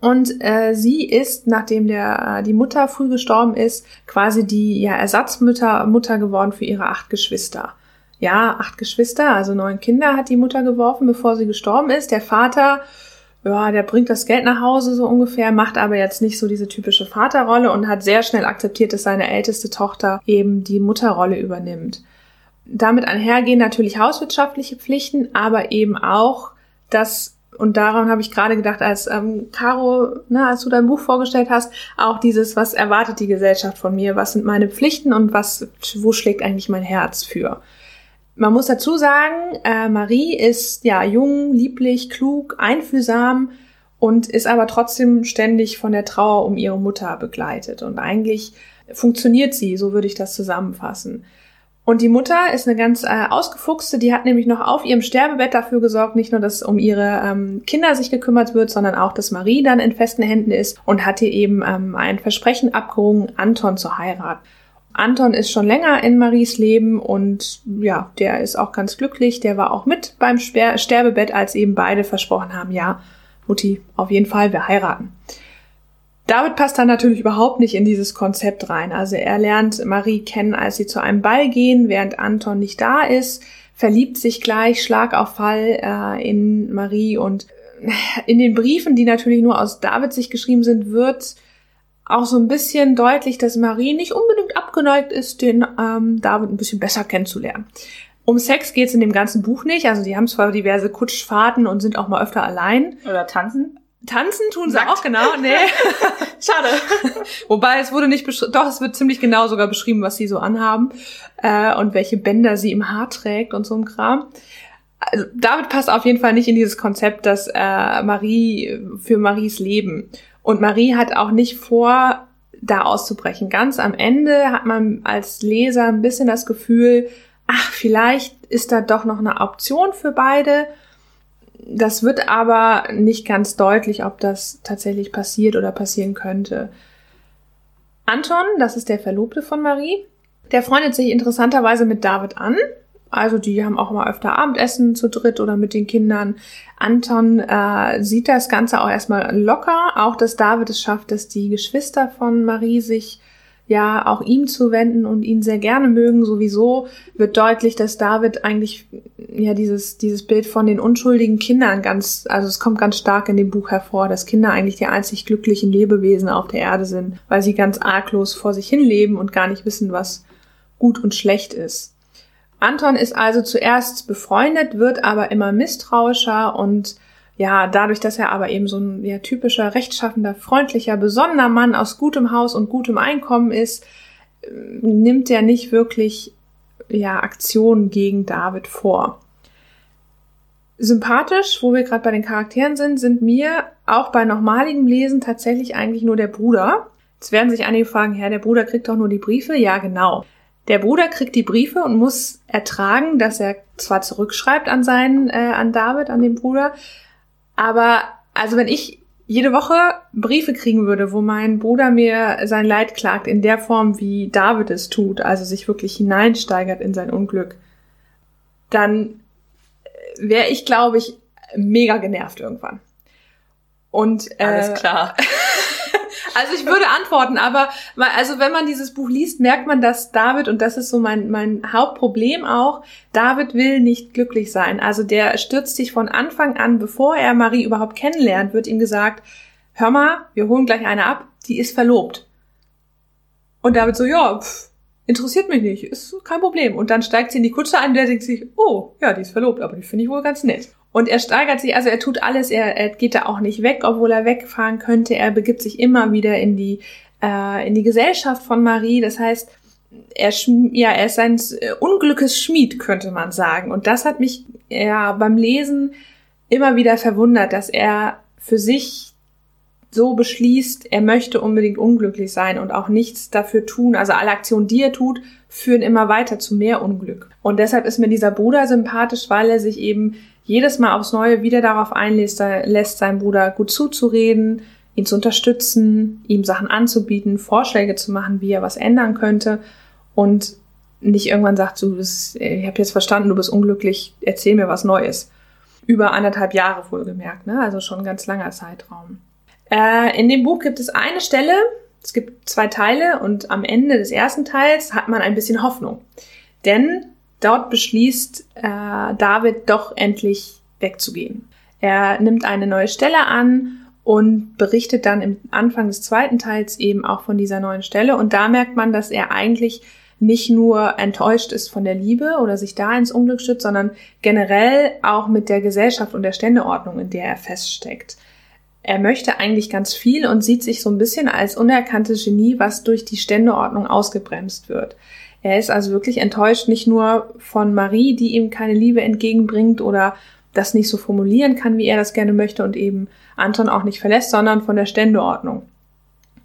und äh, sie ist, nachdem der, äh, die Mutter früh gestorben ist, quasi die ja, Ersatzmutter Mutter geworden für ihre acht Geschwister. Ja, acht Geschwister, also neun Kinder hat die Mutter geworfen, bevor sie gestorben ist. Der Vater, ja, der bringt das Geld nach Hause so ungefähr, macht aber jetzt nicht so diese typische Vaterrolle und hat sehr schnell akzeptiert, dass seine älteste Tochter eben die Mutterrolle übernimmt. Damit einhergehen natürlich hauswirtschaftliche Pflichten, aber eben auch das und daran habe ich gerade gedacht, als ähm, Caro, ne, als du dein Buch vorgestellt hast, auch dieses, was erwartet die Gesellschaft von mir, was sind meine Pflichten und was, wo schlägt eigentlich mein Herz für? Man muss dazu sagen, äh, Marie ist ja jung, lieblich, klug, einfühlsam und ist aber trotzdem ständig von der Trauer um ihre Mutter begleitet. Und eigentlich funktioniert sie, so würde ich das zusammenfassen. Und die Mutter ist eine ganz äh, ausgefuchste, die hat nämlich noch auf ihrem Sterbebett dafür gesorgt, nicht nur, dass um ihre ähm, Kinder sich gekümmert wird, sondern auch, dass Marie dann in festen Händen ist und hat ihr eben ähm, ein Versprechen abgerungen, Anton zu heiraten. Anton ist schon länger in Maries Leben und ja, der ist auch ganz glücklich. Der war auch mit beim Sper Sterbebett, als eben beide versprochen haben, ja, Mutti, auf jeden Fall, wir heiraten. David passt dann natürlich überhaupt nicht in dieses Konzept rein. Also er lernt Marie kennen, als sie zu einem Ball gehen, während Anton nicht da ist, verliebt sich gleich Schlag auf Fall äh, in Marie und äh, in den Briefen, die natürlich nur aus David sich geschrieben sind, wird auch so ein bisschen deutlich, dass Marie nicht unbedingt abgeneigt ist, den ähm, David ein bisschen besser kennenzulernen. Um Sex geht's in dem ganzen Buch nicht. Also die haben zwar diverse Kutschfahrten und sind auch mal öfter allein. Oder tanzen. Tanzen tun sie Nackt. auch, genau. Nee. Schade. Wobei es wurde nicht beschrieben, doch, es wird ziemlich genau sogar beschrieben, was sie so anhaben äh, und welche Bänder sie im Haar trägt und so ein Kram. Also, David passt auf jeden Fall nicht in dieses Konzept, dass äh, Marie für Maries Leben. Und Marie hat auch nicht vor, da auszubrechen. Ganz am Ende hat man als Leser ein bisschen das Gefühl, ach, vielleicht ist da doch noch eine Option für beide das wird aber nicht ganz deutlich, ob das tatsächlich passiert oder passieren könnte. Anton, das ist der Verlobte von Marie, der freundet sich interessanterweise mit David an. Also die haben auch mal öfter Abendessen zu dritt oder mit den Kindern. Anton äh, sieht das Ganze auch erstmal locker. Auch dass David es schafft, dass die Geschwister von Marie sich ja auch ihm zu wenden und ihn sehr gerne mögen. Sowieso wird deutlich, dass David eigentlich ja dieses, dieses Bild von den unschuldigen Kindern ganz, also es kommt ganz stark in dem Buch hervor, dass Kinder eigentlich die einzig glücklichen Lebewesen auf der Erde sind, weil sie ganz arglos vor sich hin leben und gar nicht wissen, was gut und schlecht ist. Anton ist also zuerst befreundet, wird aber immer misstrauischer und ja, dadurch, dass er aber eben so ein ja, typischer, rechtschaffender, freundlicher, besonderer Mann aus gutem Haus und gutem Einkommen ist, äh, nimmt er nicht wirklich ja, Aktionen gegen David vor. Sympathisch, wo wir gerade bei den Charakteren sind, sind mir auch bei normaligem Lesen tatsächlich eigentlich nur der Bruder. Jetzt werden sich einige fragen, Herr, der Bruder kriegt doch nur die Briefe. Ja, genau. Der Bruder kriegt die Briefe und muss ertragen, dass er zwar zurückschreibt an seinen, äh, an David, an den Bruder, aber also wenn ich jede Woche Briefe kriegen würde, wo mein Bruder mir sein Leid klagt, in der Form, wie David es tut, also sich wirklich hineinsteigert in sein Unglück, dann wäre ich, glaube ich, mega genervt irgendwann. Und äh, alles klar. Also ich würde antworten, aber also wenn man dieses Buch liest, merkt man, dass David, und das ist so mein, mein Hauptproblem auch, David will nicht glücklich sein. Also der stürzt sich von Anfang an, bevor er Marie überhaupt kennenlernt, wird ihm gesagt, hör mal, wir holen gleich eine ab, die ist verlobt. Und David so, ja, pff, interessiert mich nicht, ist kein Problem. Und dann steigt sie in die Kutsche ein der denkt sich, oh, ja, die ist verlobt, aber die finde ich wohl ganz nett. Und er steigert sich, also er tut alles, er, er geht da auch nicht weg, obwohl er wegfahren könnte. Er begibt sich immer wieder in die, äh, in die Gesellschaft von Marie. Das heißt, er, ja, er ist ein äh, Unglückes Schmied, könnte man sagen. Und das hat mich ja beim Lesen immer wieder verwundert, dass er für sich so beschließt, er möchte unbedingt unglücklich sein und auch nichts dafür tun. Also alle Aktionen, die er tut, führen immer weiter zu mehr Unglück. Und deshalb ist mir dieser Bruder sympathisch, weil er sich eben jedes Mal aufs Neue wieder darauf einlässt, lässt seinem Bruder gut zuzureden, ihn zu unterstützen, ihm Sachen anzubieten, Vorschläge zu machen, wie er was ändern könnte und nicht irgendwann sagt, du bist, ich habe jetzt verstanden, du bist unglücklich, erzähl mir was Neues. Über anderthalb Jahre wohlgemerkt, ne? also schon ein ganz langer Zeitraum. Äh, in dem Buch gibt es eine Stelle, es gibt zwei Teile und am Ende des ersten Teils hat man ein bisschen Hoffnung. Denn Dort beschließt äh, David doch endlich wegzugehen. Er nimmt eine neue Stelle an und berichtet dann im Anfang des zweiten Teils eben auch von dieser neuen Stelle. Und da merkt man, dass er eigentlich nicht nur enttäuscht ist von der Liebe oder sich da ins Unglück stützt, sondern generell auch mit der Gesellschaft und der Ständeordnung, in der er feststeckt. Er möchte eigentlich ganz viel und sieht sich so ein bisschen als unerkanntes Genie, was durch die Ständeordnung ausgebremst wird. Er ist also wirklich enttäuscht, nicht nur von Marie, die ihm keine Liebe entgegenbringt oder das nicht so formulieren kann, wie er das gerne möchte und eben Anton auch nicht verlässt, sondern von der Ständeordnung.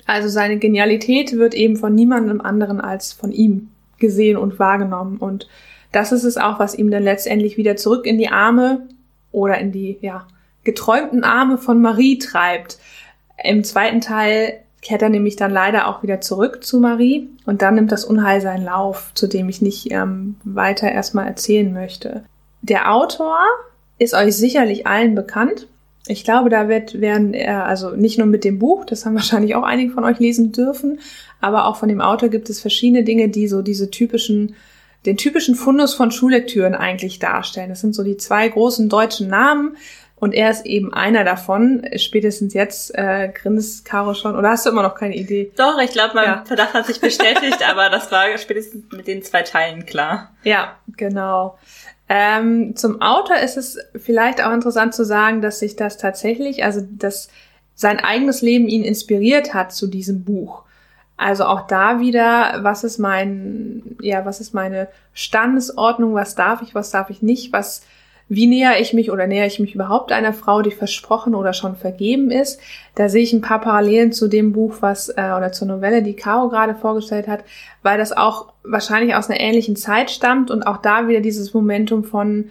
Also seine Genialität wird eben von niemandem anderen als von ihm gesehen und wahrgenommen. Und das ist es auch, was ihm dann letztendlich wieder zurück in die Arme oder in die, ja, geträumten Arme von Marie treibt. Im zweiten Teil kehrt er nämlich dann leider auch wieder zurück zu Marie und dann nimmt das Unheil seinen Lauf, zu dem ich nicht ähm, weiter erstmal erzählen möchte. Der Autor ist euch sicherlich allen bekannt. Ich glaube, da wird, werden er, also nicht nur mit dem Buch, das haben wahrscheinlich auch einige von euch lesen dürfen, aber auch von dem Autor gibt es verschiedene Dinge, die so diese typischen, den typischen Fundus von Schullektüren eigentlich darstellen. Das sind so die zwei großen deutschen Namen, und er ist eben einer davon. Spätestens jetzt äh, grinst Caro schon. Oder hast du immer noch keine Idee? Doch, ich glaube, mein ja. Verdacht hat sich bestätigt, aber das war spätestens mit den zwei Teilen klar. Ja, genau. Ähm, zum Autor ist es vielleicht auch interessant zu sagen, dass sich das tatsächlich, also dass sein eigenes Leben ihn inspiriert hat zu diesem Buch. Also auch da wieder, was ist mein, ja, was ist meine Standesordnung, was darf ich, was darf ich nicht, was wie näher ich mich oder näher ich mich überhaupt einer Frau, die versprochen oder schon vergeben ist? Da sehe ich ein paar Parallelen zu dem Buch, was äh, oder zur Novelle, die Caro gerade vorgestellt hat, weil das auch wahrscheinlich aus einer ähnlichen Zeit stammt und auch da wieder dieses Momentum von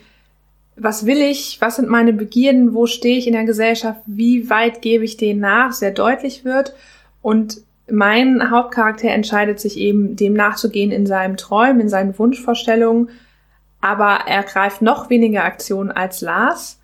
was will ich, was sind meine Begierden, wo stehe ich in der Gesellschaft, wie weit gebe ich denen nach, sehr deutlich wird. Und mein Hauptcharakter entscheidet sich eben, dem nachzugehen in seinem Träumen, in seinen Wunschvorstellungen, aber er greift noch weniger Aktionen als Lars.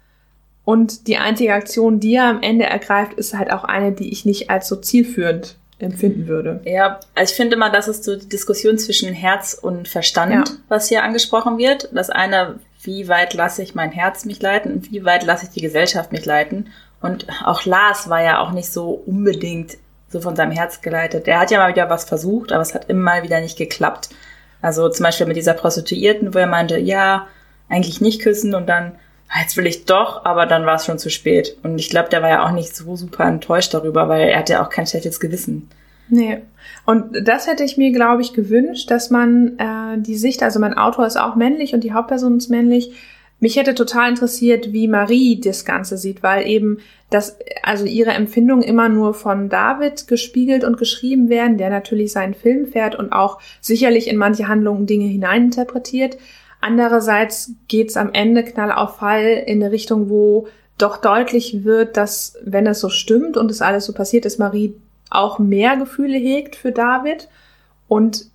Und die einzige Aktion, die er am Ende ergreift, ist halt auch eine, die ich nicht als so zielführend empfinden würde. Ja, also ich finde immer, das ist so die Diskussion zwischen Herz und Verstand, ja. was hier angesprochen wird. Das eine, wie weit lasse ich mein Herz mich leiten und wie weit lasse ich die Gesellschaft mich leiten. Und auch Lars war ja auch nicht so unbedingt so von seinem Herz geleitet. Er hat ja mal wieder was versucht, aber es hat immer mal wieder nicht geklappt. Also zum Beispiel mit dieser Prostituierten, wo er meinte, ja, eigentlich nicht küssen und dann, ah, jetzt will ich doch, aber dann war es schon zu spät. Und ich glaube, der war ja auch nicht so super enttäuscht darüber, weil er hatte ja auch kein schlechtes Gewissen. Nee. Und das hätte ich mir, glaube ich, gewünscht, dass man äh, die Sicht, also mein Autor ist auch männlich und die Hauptperson ist männlich, mich hätte total interessiert, wie Marie das Ganze sieht, weil eben das, also ihre Empfindungen immer nur von David gespiegelt und geschrieben werden, der natürlich seinen Film fährt und auch sicherlich in manche Handlungen Dinge hineininterpretiert. Andererseits geht's am Ende knall auf Fall in eine Richtung, wo doch deutlich wird, dass, wenn es so stimmt und es alles so passiert ist, Marie auch mehr Gefühle hegt für David und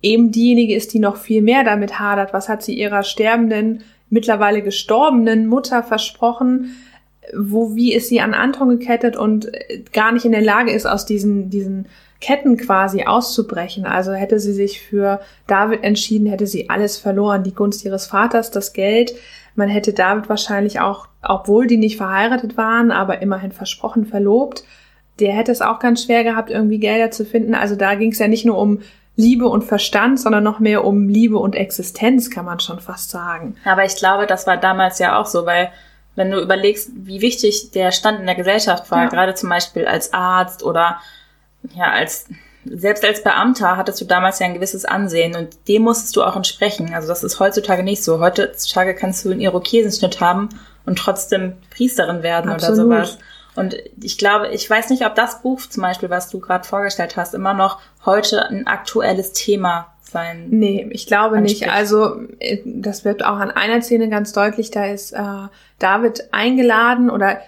eben diejenige ist, die noch viel mehr damit hadert. Was hat sie ihrer sterbenden mittlerweile gestorbenen Mutter versprochen, wo wie ist sie an Anton gekettet und gar nicht in der Lage ist, aus diesen, diesen Ketten quasi auszubrechen. Also hätte sie sich für David entschieden, hätte sie alles verloren. Die Gunst ihres Vaters, das Geld. Man hätte David wahrscheinlich auch, obwohl die nicht verheiratet waren, aber immerhin versprochen verlobt. Der hätte es auch ganz schwer gehabt, irgendwie Gelder zu finden. Also da ging es ja nicht nur um Liebe und Verstand, sondern noch mehr um Liebe und Existenz, kann man schon fast sagen. Aber ich glaube, das war damals ja auch so, weil wenn du überlegst, wie wichtig der Stand in der Gesellschaft war, ja. gerade zum Beispiel als Arzt oder ja, als selbst als Beamter hattest du damals ja ein gewisses Ansehen und dem musstest du auch entsprechen. Also das ist heutzutage nicht so. Heutzutage kannst du einen Irokesenschnitt haben und trotzdem Priesterin werden Absolut. oder sowas. Und ich glaube, ich weiß nicht, ob das Buch zum Beispiel, was du gerade vorgestellt hast, immer noch heute ein aktuelles Thema sein. Nee, ich glaube anspricht. nicht. Also äh, das wird auch an einer Szene ganz deutlich. Da ist äh, David eingeladen oder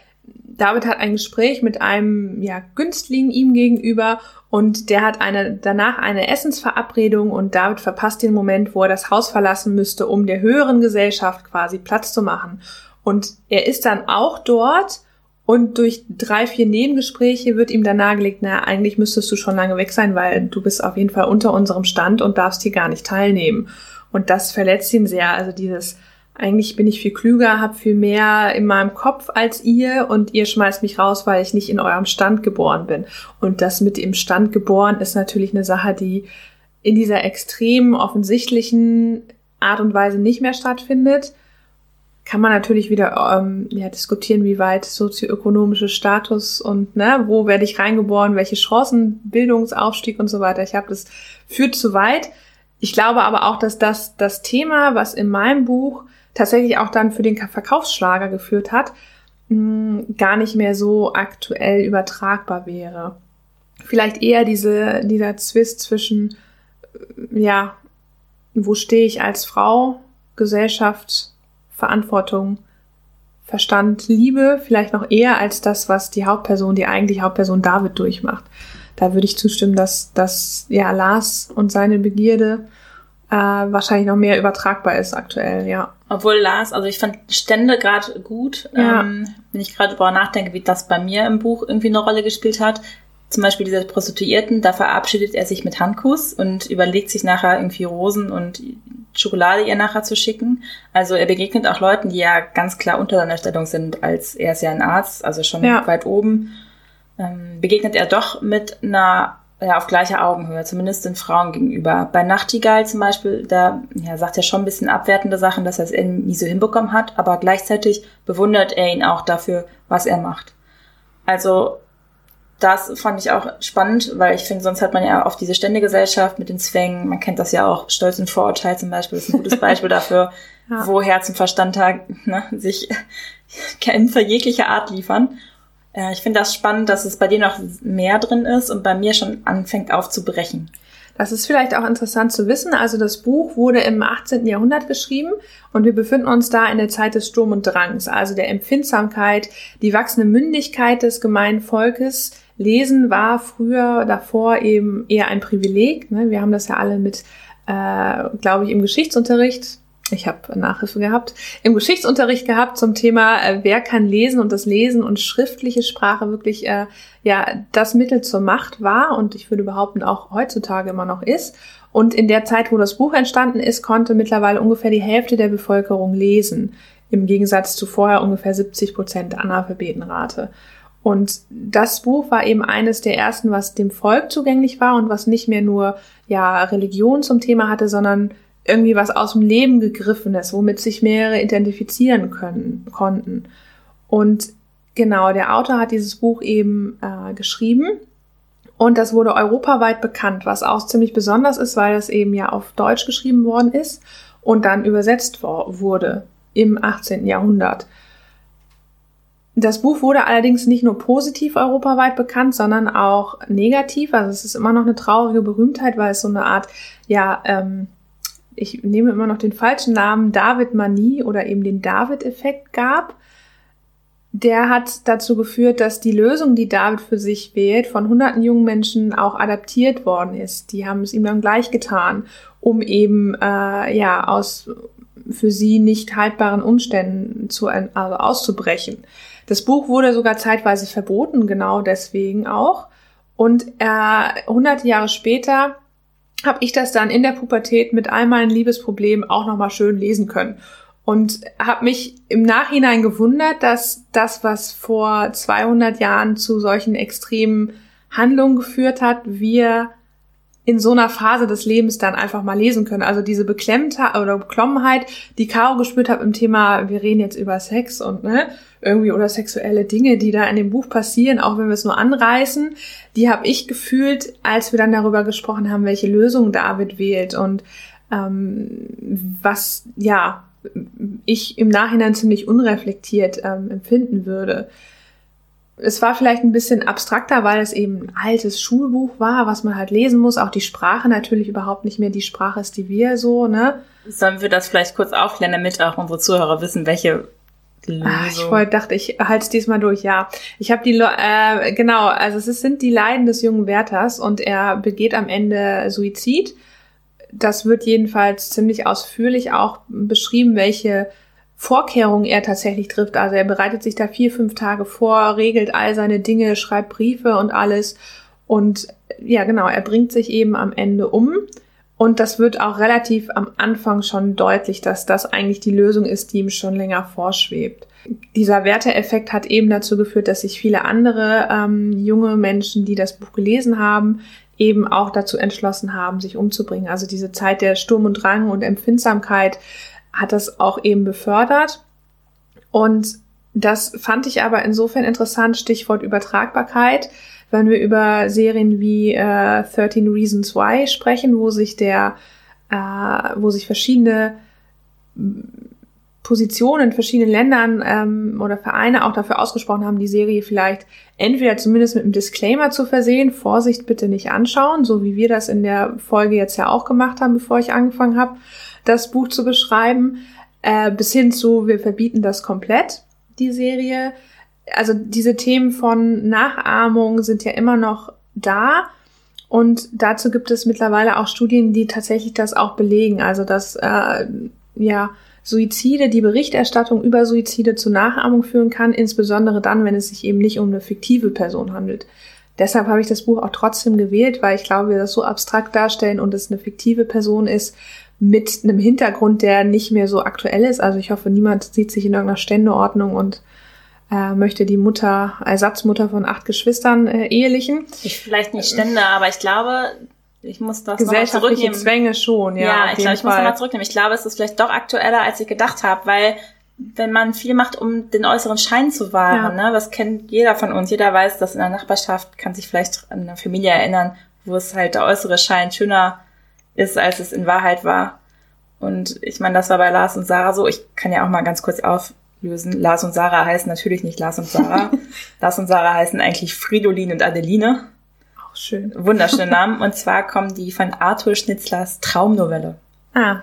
David hat ein Gespräch mit einem ja, Günstling ihm gegenüber und der hat eine, danach eine Essensverabredung und David verpasst den Moment, wo er das Haus verlassen müsste, um der höheren Gesellschaft quasi Platz zu machen. Und er ist dann auch dort und durch drei, vier Nebengespräche wird ihm dann nahegelegt, naja, eigentlich müsstest du schon lange weg sein, weil du bist auf jeden Fall unter unserem Stand und darfst hier gar nicht teilnehmen. Und das verletzt ihn sehr. Also dieses, eigentlich bin ich viel klüger, habe viel mehr in meinem Kopf als ihr und ihr schmeißt mich raus, weil ich nicht in eurem Stand geboren bin. Und das mit im Stand geboren ist natürlich eine Sache, die in dieser extrem offensichtlichen Art und Weise nicht mehr stattfindet kann man natürlich wieder ähm, ja, diskutieren, wie weit sozioökonomische Status und ne, wo werde ich reingeboren, welche Chancen, Bildungsaufstieg und so weiter. Ich habe das führt zu weit. Ich glaube aber auch, dass das das Thema, was in meinem Buch tatsächlich auch dann für den Verkaufsschlager geführt hat, mh, gar nicht mehr so aktuell übertragbar wäre. Vielleicht eher diese, dieser Zwist zwischen, äh, ja, wo stehe ich als Frau, Gesellschaft, Verantwortung, Verstand, Liebe vielleicht noch eher als das, was die Hauptperson, die eigentlich Hauptperson David durchmacht. Da würde ich zustimmen, dass, dass ja Lars und seine Begierde äh, wahrscheinlich noch mehr übertragbar ist aktuell, ja. Obwohl Lars, also ich fand Stände gerade gut, ja. ähm, wenn ich gerade darüber nachdenke, wie das bei mir im Buch irgendwie eine Rolle gespielt hat zum Beispiel dieser Prostituierten, da verabschiedet er sich mit Handkuss und überlegt sich nachher irgendwie Rosen und Schokolade ihr nachher zu schicken. Also er begegnet auch Leuten, die ja ganz klar unter seiner Stellung sind, als er ist ja ein Arzt, also schon ja. weit oben. Ähm, begegnet er doch mit einer ja, auf gleicher Augenhöhe, zumindest den Frauen gegenüber. Bei Nachtigall zum Beispiel, da ja, sagt er schon ein bisschen abwertende Sachen, dass er es nie so hinbekommen hat, aber gleichzeitig bewundert er ihn auch dafür, was er macht. Also das fand ich auch spannend, weil ich finde, sonst hat man ja oft diese Ständegesellschaft mit den Zwängen. Man kennt das ja auch, Stolz und Vorurteil zum Beispiel, das ist ein gutes Beispiel dafür, ja. wo Herz und Verstand ne, sich Kämpfe jeglicher Art liefern. Äh, ich finde das spannend, dass es bei dir noch mehr drin ist und bei mir schon anfängt aufzubrechen. Das ist vielleicht auch interessant zu wissen. Also das Buch wurde im 18. Jahrhundert geschrieben und wir befinden uns da in der Zeit des Sturm und Drangs, also der Empfindsamkeit, die wachsende Mündigkeit des gemeinen Volkes. Lesen war früher davor eben eher ein Privileg. Ne? Wir haben das ja alle mit, äh, glaube ich, im Geschichtsunterricht ich habe Nachhilfe gehabt, im Geschichtsunterricht gehabt zum Thema, äh, wer kann lesen und das Lesen und schriftliche Sprache wirklich äh, ja das Mittel zur Macht war und ich würde behaupten auch heutzutage immer noch ist. Und in der Zeit, wo das Buch entstanden ist, konnte mittlerweile ungefähr die Hälfte der Bevölkerung lesen, im Gegensatz zu vorher ungefähr 70 Prozent Analphabetenrate. Und das Buch war eben eines der ersten, was dem Volk zugänglich war und was nicht mehr nur ja Religion zum Thema hatte, sondern irgendwie was aus dem Leben gegriffenes, womit sich mehrere identifizieren können, konnten. Und genau, der Autor hat dieses Buch eben äh, geschrieben und das wurde europaweit bekannt, was auch ziemlich besonders ist, weil das eben ja auf Deutsch geschrieben worden ist und dann übersetzt wurde im 18. Jahrhundert. Das Buch wurde allerdings nicht nur positiv europaweit bekannt, sondern auch negativ. Also es ist immer noch eine traurige Berühmtheit, weil es so eine Art, ja, ähm, ich nehme immer noch den falschen Namen, David Manie oder eben den David-Effekt gab. Der hat dazu geführt, dass die Lösung, die David für sich wählt, von hunderten jungen Menschen auch adaptiert worden ist. Die haben es ihm dann gleich getan, um eben äh, ja aus für sie nicht haltbaren Umständen zu, also auszubrechen. Das Buch wurde sogar zeitweise verboten, genau deswegen auch. Und äh, hunderte Jahre später habe ich das dann in der Pubertät mit all meinen Liebesproblemen auch nochmal schön lesen können. Und habe mich im Nachhinein gewundert, dass das, was vor 200 Jahren zu solchen extremen Handlungen geführt hat, wir in so einer Phase des Lebens dann einfach mal lesen können. Also diese Beklemmtheit oder Beklommenheit, die Caro gespürt hat im Thema, wir reden jetzt über Sex und ne, irgendwie oder sexuelle Dinge, die da in dem Buch passieren, auch wenn wir es nur anreißen, die habe ich gefühlt, als wir dann darüber gesprochen haben, welche Lösung David wählt und ähm, was ja ich im Nachhinein ziemlich unreflektiert ähm, empfinden würde es war vielleicht ein bisschen abstrakter, weil es eben ein altes Schulbuch war, was man halt lesen muss. Auch die Sprache natürlich überhaupt nicht mehr die Sprache ist, die wir so, ne? Sollen wir das vielleicht kurz aufklären, damit auch unsere Zuhörer wissen, welche? Ach, ich wollte, dachte, ich halte es diesmal durch, ja. Ich habe die, äh, genau, also es sind die Leiden des jungen Wärters und er begeht am Ende Suizid. Das wird jedenfalls ziemlich ausführlich auch beschrieben, welche Vorkehrungen er tatsächlich trifft. Also er bereitet sich da vier, fünf Tage vor, regelt all seine Dinge, schreibt Briefe und alles. Und ja, genau, er bringt sich eben am Ende um. Und das wird auch relativ am Anfang schon deutlich, dass das eigentlich die Lösung ist, die ihm schon länger vorschwebt. Dieser Werteeffekt hat eben dazu geführt, dass sich viele andere ähm, junge Menschen, die das Buch gelesen haben, eben auch dazu entschlossen haben, sich umzubringen. Also diese Zeit der Sturm und Drang und Empfindsamkeit hat das auch eben befördert. Und das fand ich aber insofern interessant, Stichwort Übertragbarkeit, wenn wir über Serien wie äh, 13 Reasons Why sprechen, wo sich der, äh, wo sich verschiedene Positionen in verschiedenen Ländern ähm, oder Vereine auch dafür ausgesprochen haben, die Serie vielleicht entweder zumindest mit einem Disclaimer zu versehen, Vorsicht bitte nicht anschauen, so wie wir das in der Folge jetzt ja auch gemacht haben, bevor ich angefangen habe, das Buch zu beschreiben, äh, bis hin zu, wir verbieten das komplett, die Serie. Also diese Themen von Nachahmung sind ja immer noch da. Und dazu gibt es mittlerweile auch Studien, die tatsächlich das auch belegen. Also dass äh, ja Suizide, die Berichterstattung über Suizide zu Nachahmung führen kann, insbesondere dann, wenn es sich eben nicht um eine fiktive Person handelt. Deshalb habe ich das Buch auch trotzdem gewählt, weil ich glaube, wir das so abstrakt darstellen und es eine fiktive Person ist, mit einem Hintergrund, der nicht mehr so aktuell ist. Also ich hoffe, niemand sieht sich in irgendeiner Ständeordnung und äh, möchte die Mutter, Ersatzmutter von acht Geschwistern äh, ehelichen. Ich vielleicht nicht Stände, aber ich glaube, ich muss das Gesellschaftliche zurücknehmen. Zwänge schon, ja. Ja, ich glaube, ich muss nochmal zurücknehmen. Ich glaube, es ist vielleicht doch aktueller, als ich gedacht habe, weil wenn man viel macht, um den äußeren Schein zu wahren, ja. ne, was kennt jeder von uns. Jeder weiß, dass in der Nachbarschaft kann sich vielleicht an eine Familie erinnern, wo es halt der äußere Schein schöner ist, als es in Wahrheit war. Und ich meine, das war bei Lars und Sarah so. Ich kann ja auch mal ganz kurz auflösen. Lars und Sarah heißen natürlich nicht Lars und Sarah. Lars und Sarah heißen eigentlich Fridolin und Adeline. schön. Wunderschöne Namen. Und zwar kommen die von Arthur Schnitzlers Traumnovelle. Ah,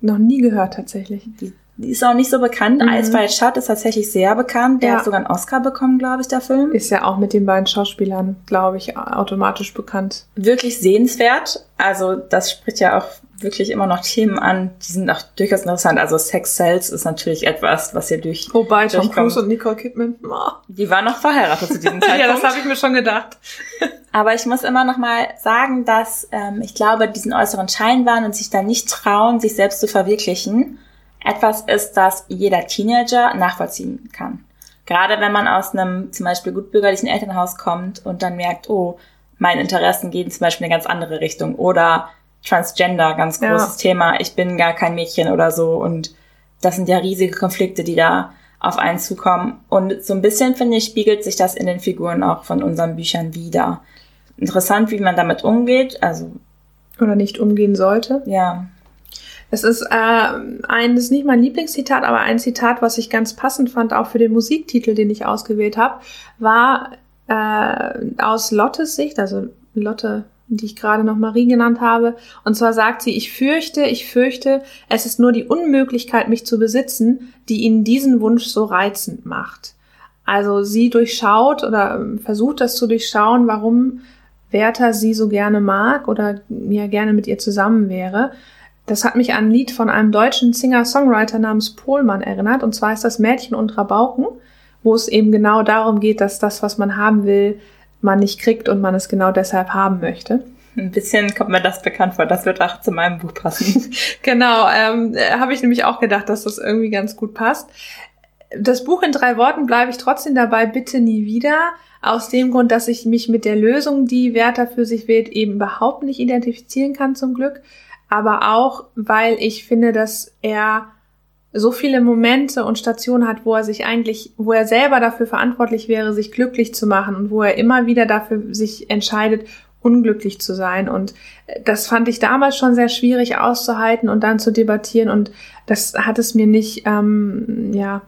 noch nie gehört tatsächlich. Die, die ist auch nicht so bekannt. Mhm. Ice White Shut ist tatsächlich sehr bekannt. Der Ja. hat sogar einen Oscar bekommen, glaube ich, der Film. Ist ja auch mit den beiden Schauspielern, glaube ich, automatisch bekannt. wirklich sehenswert. Also das spricht ja auch wirklich immer noch Themen an, die sind auch durchaus interessant. Also Sex Cells ist natürlich etwas, was hier durch... Wobei Tom. Cruise und Nicole Kidman. Oh. Die waren noch verheiratet zu diesem Zeitpunkt. ja, das habe ich mir schon gedacht. Aber ich muss immer noch mal sagen, dass ähm, ich glaube, diesen äußeren Scheinwahn und sich da nicht trauen, sich selbst zu verwirklichen, etwas ist, das jeder Teenager nachvollziehen kann. Gerade wenn man aus einem zum Beispiel gutbürgerlichen Elternhaus kommt und dann merkt, oh, meine Interessen gehen zum Beispiel in eine ganz andere Richtung. Oder Transgender, ganz Ja. großes Thema, ich bin gar kein Mädchen oder so. Und das sind ja riesige Konflikte, die da auf einen zukommen. Und so ein bisschen, finde ich, spiegelt sich das in den Figuren auch von unseren Büchern wieder. Interessant, wie man damit umgeht. Also, Oder nicht umgehen sollte. ja. Es ist äh, ein, das ist nicht mein Lieblingszitat, aber ein Zitat, was ich ganz passend fand, auch für den Musiktitel, den ich ausgewählt habe, war äh, aus Lottes Sicht, also Lotte, die ich gerade noch Marie genannt habe. Und zwar sagt sie, ich fürchte, ich fürchte, es ist nur die Unmöglichkeit, mich zu besitzen, die ihnen diesen Wunsch so reizend macht. Also sie durchschaut oder ähm, versucht das zu durchschauen, warum Werther sie so gerne mag oder ja gerne mit ihr zusammen wäre. Das hat mich an ein Lied von einem deutschen Singer-Songwriter namens Pohlmann erinnert. Und zwar ist das Mädchen und Rabauken, wo es eben genau darum geht, dass das, was man haben will, man nicht kriegt und man es genau deshalb haben möchte. Ein bisschen kommt mir das bekannt vor. Das wird auch zu meinem Buch passen. Genau, ähm, äh, habe ich nämlich auch gedacht, dass das irgendwie ganz gut passt. Das Buch in drei Worten bleibe ich trotzdem dabei, bitte nie wieder. Aus dem Grund, dass ich mich mit der Lösung, die Werther für sich wählt, eben überhaupt nicht identifizieren kann, zum Glück. Aber auch, weil ich finde, dass er so viele Momente und Stationen hat, wo er sich eigentlich, wo er selber dafür verantwortlich wäre, sich glücklich zu machen und wo er immer wieder dafür sich entscheidet, unglücklich zu sein. Und das fand ich damals schon sehr schwierig auszuhalten und dann zu debattieren. Und das hat es mir nicht, ähm, ja,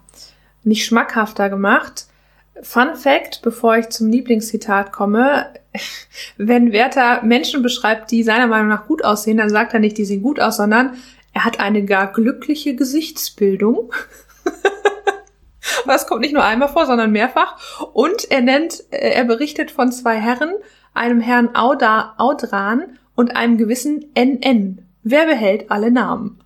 nicht schmackhafter gemacht. Fun Fact, bevor ich zum Lieblingszitat komme, wenn Werther Menschen beschreibt, die seiner Meinung nach gut aussehen, dann sagt er nicht, die sehen gut aus, sondern er hat eine gar glückliche Gesichtsbildung. Das kommt nicht nur einmal vor, sondern mehrfach. Und er nennt, äh, er berichtet von zwei Herren, einem Herrn Auda, Audran und einem gewissen NN. Wer behält alle Namen?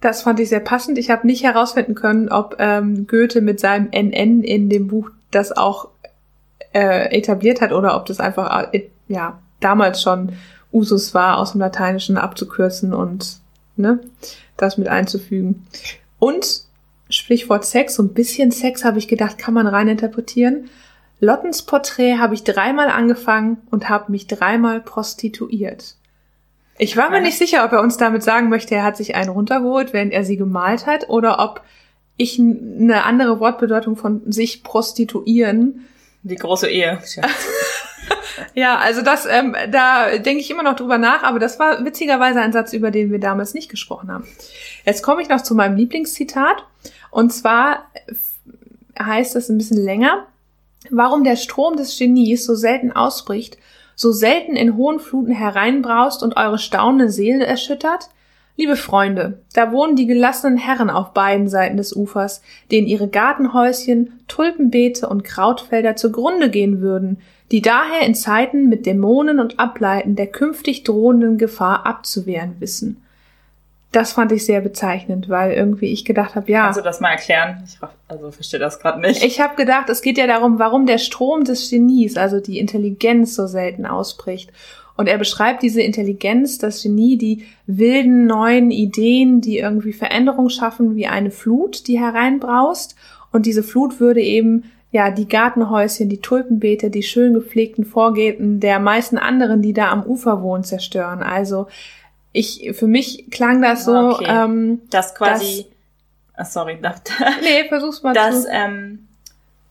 Das fand ich sehr passend. Ich habe nicht herausfinden können, ob ähm, Goethe mit seinem NN in dem Buch das auch äh, etabliert hat oder ob das einfach äh, ja damals schon Usus war, aus dem Lateinischen abzukürzen und ne, das mit einzufügen. Und Sprichwort Sex, so ein bisschen Sex habe ich gedacht, kann man rein interpretieren. Lottens Porträt habe ich dreimal angefangen und habe mich dreimal prostituiert. Ich war mir nicht sicher, ob er uns damit sagen möchte, er hat sich einen runtergeholt, während er sie gemalt hat, oder ob ich eine andere Wortbedeutung von sich prostituieren. Die große Ehe. Ja, also das, ähm, da denke ich immer noch drüber nach, aber das war witzigerweise ein Satz, über den wir damals nicht gesprochen haben. Jetzt komme ich noch zu meinem Lieblingszitat. Und zwar heißt es ein bisschen länger, warum der Strom des Genies so selten ausbricht, so selten in hohen Fluten hereinbraust und eure staunende Seele erschüttert? Liebe Freunde, da wohnen die gelassenen Herren auf beiden Seiten des Ufers, denen ihre Gartenhäuschen, Tulpenbeete und Krautfelder zugrunde gehen würden, die daher in Zeiten mit Dämonen und Ableiten der künftig drohenden Gefahr abzuwehren wissen. Das fand ich sehr bezeichnend, weil irgendwie ich gedacht habe, ja, Kannst du das mal erklären? Ich also verstehe das gerade nicht. ich habe gedacht, es geht ja darum, warum der Strom des Genies, also die Intelligenz, so selten ausbricht. Und er beschreibt diese Intelligenz, das Genie, die wilden neuen Ideen, die irgendwie Veränderung schaffen, wie eine Flut, die hereinbraust. Und diese Flut würde eben ja die Gartenhäuschen, die Tulpenbeete, die schön gepflegten Vorgärten der meisten anderen, die da am Ufer wohnen, zerstören. Also ich, für mich klang das so, Okay. ähm, das quasi. ah, sorry, das, nee, versuch's mal dass zu. ähm,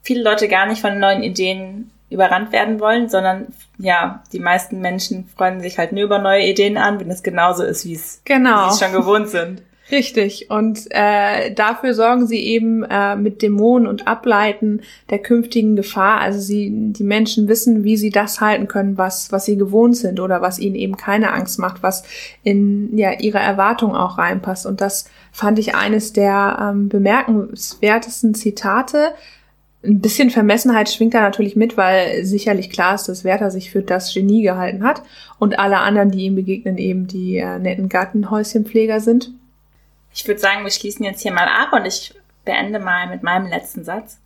viele Leute gar nicht von neuen Ideen überrannt werden wollen, sondern ja, die meisten Menschen freuen sich halt nur über neue Ideen an, wenn es genauso ist, wie es, Genau. sie es schon gewohnt sind. Richtig. Und äh, dafür sorgen sie eben äh, mit Dämonen und Ableiten der künftigen Gefahr. Also sie, die Menschen wissen, wie sie das halten können, was, was sie gewohnt sind oder was ihnen eben keine Angst macht, was in ja, ihre Erwartung auch reinpasst. Und das fand ich eines der ähm, bemerkenswertesten Zitate. Ein bisschen Vermessenheit schwingt da natürlich mit, weil sicherlich klar ist, dass Werther sich für das Genie gehalten hat und alle anderen, die ihm begegnen, eben die äh, netten Gartenhäuschenpfleger sind. Ich würde sagen, wir schließen jetzt hier mal ab und ich beende mal mit meinem letzten Satz.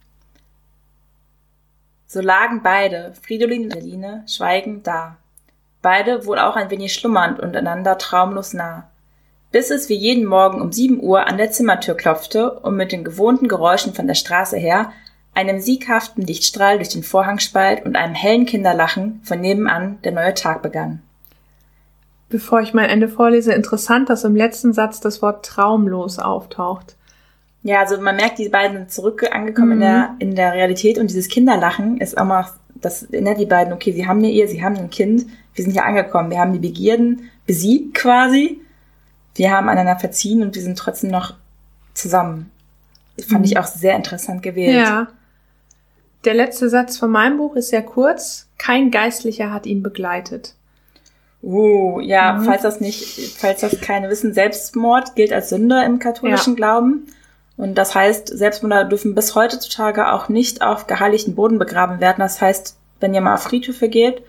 So lagen beide, Fridolin und Adeline, schweigend da. Beide wohl auch ein wenig schlummernd und einander traumlos nah. Bis es wie jeden Morgen um sieben Uhr an der Zimmertür klopfte und mit den gewohnten Geräuschen von der Straße her, einem sieghaften Lichtstrahl durch den Vorhangspalt und einem hellen Kinderlachen von nebenan der neue Tag begann bevor ich mein Ende vorlese, interessant, dass im letzten Satz das Wort traumlos auftaucht. Ja, also man merkt, die beiden sind zurück angekommen mhm. in, der, in der Realität und dieses Kinderlachen ist auch mal, das erinnert die beiden, okay, sie haben eine Ehe, sie haben ein Kind, wir sind ja angekommen, wir haben die Begierden besiegt quasi, wir haben einander verziehen und wir sind trotzdem noch zusammen. Fand mhm. ich auch sehr interessant gewählt. Ja. Der letzte Satz von meinem Buch ist sehr kurz. Kein Geistlicher hat ihn begleitet. Uh, ja, mhm. falls das nicht, falls das keine wissen, Selbstmord gilt als Sünde im katholischen ja. Glauben. Und das heißt, Selbstmörder dürfen bis heutzutage auch nicht auf geheiligten Boden begraben werden. Das heißt, wenn ihr mal auf Friedhöfe geht,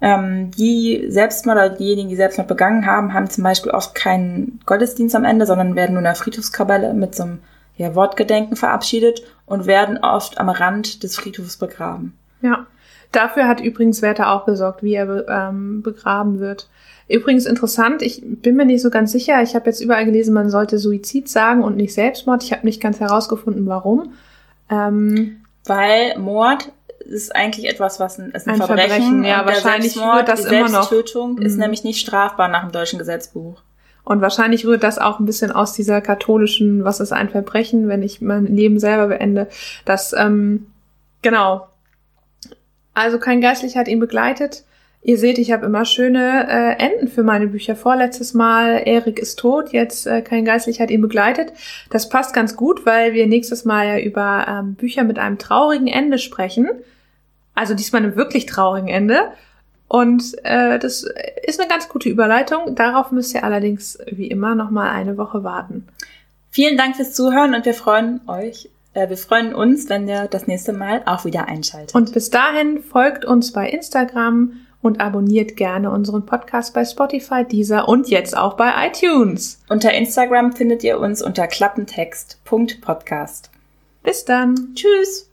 ähm, die Selbstmörder, diejenigen, die Selbstmord begangen haben, haben zum Beispiel oft keinen Gottesdienst am Ende, sondern werden nur in der Friedhofskapelle mit so einem ja, Wortgedenken verabschiedet und werden oft am Rand des Friedhofs begraben. Ja. Dafür hat übrigens Werther auch gesorgt, wie er ähm, begraben wird. Übrigens interessant, ich bin mir nicht so ganz sicher. Ich habe jetzt überall gelesen, man sollte Suizid sagen und nicht Selbstmord. Ich habe nicht ganz herausgefunden, warum. Ähm, Weil Mord ist eigentlich etwas, was ein, ist ein, ein Verbrechen. Verbrechen. Ja, wahrscheinlich rührt das die immer noch. Selbsttötung ist mhm. nämlich nicht strafbar nach dem deutschen Gesetzbuch. Und wahrscheinlich rührt das auch ein bisschen aus dieser katholischen, was ist ein Verbrechen, wenn ich mein Leben selber beende. Das, ähm, genau, also kein Geistlicher hat ihn begleitet. Ihr seht, ich habe immer schöne äh, Enden für meine Bücher. Vorletztes Mal Erik ist tot, jetzt äh, kein Geistlicher hat ihn begleitet. Das passt ganz gut, weil wir nächstes Mal ja über ähm, Bücher mit einem traurigen Ende sprechen. Also diesmal einem wirklich traurigen Ende. Und äh, das ist eine ganz gute Überleitung. Darauf müsst ihr allerdings wie immer noch mal eine Woche warten. Vielen Dank fürs Zuhören und wir freuen euch äh, wir freuen uns, wenn ihr das nächste Mal auch wieder einschaltet. Und bis dahin folgt uns bei Instagram und abonniert gerne unseren Podcast bei Spotify, Deezer und jetzt auch bei iTunes. Unter Instagram findet ihr uns unter klappentext.podcast. Bis dann. Tschüss.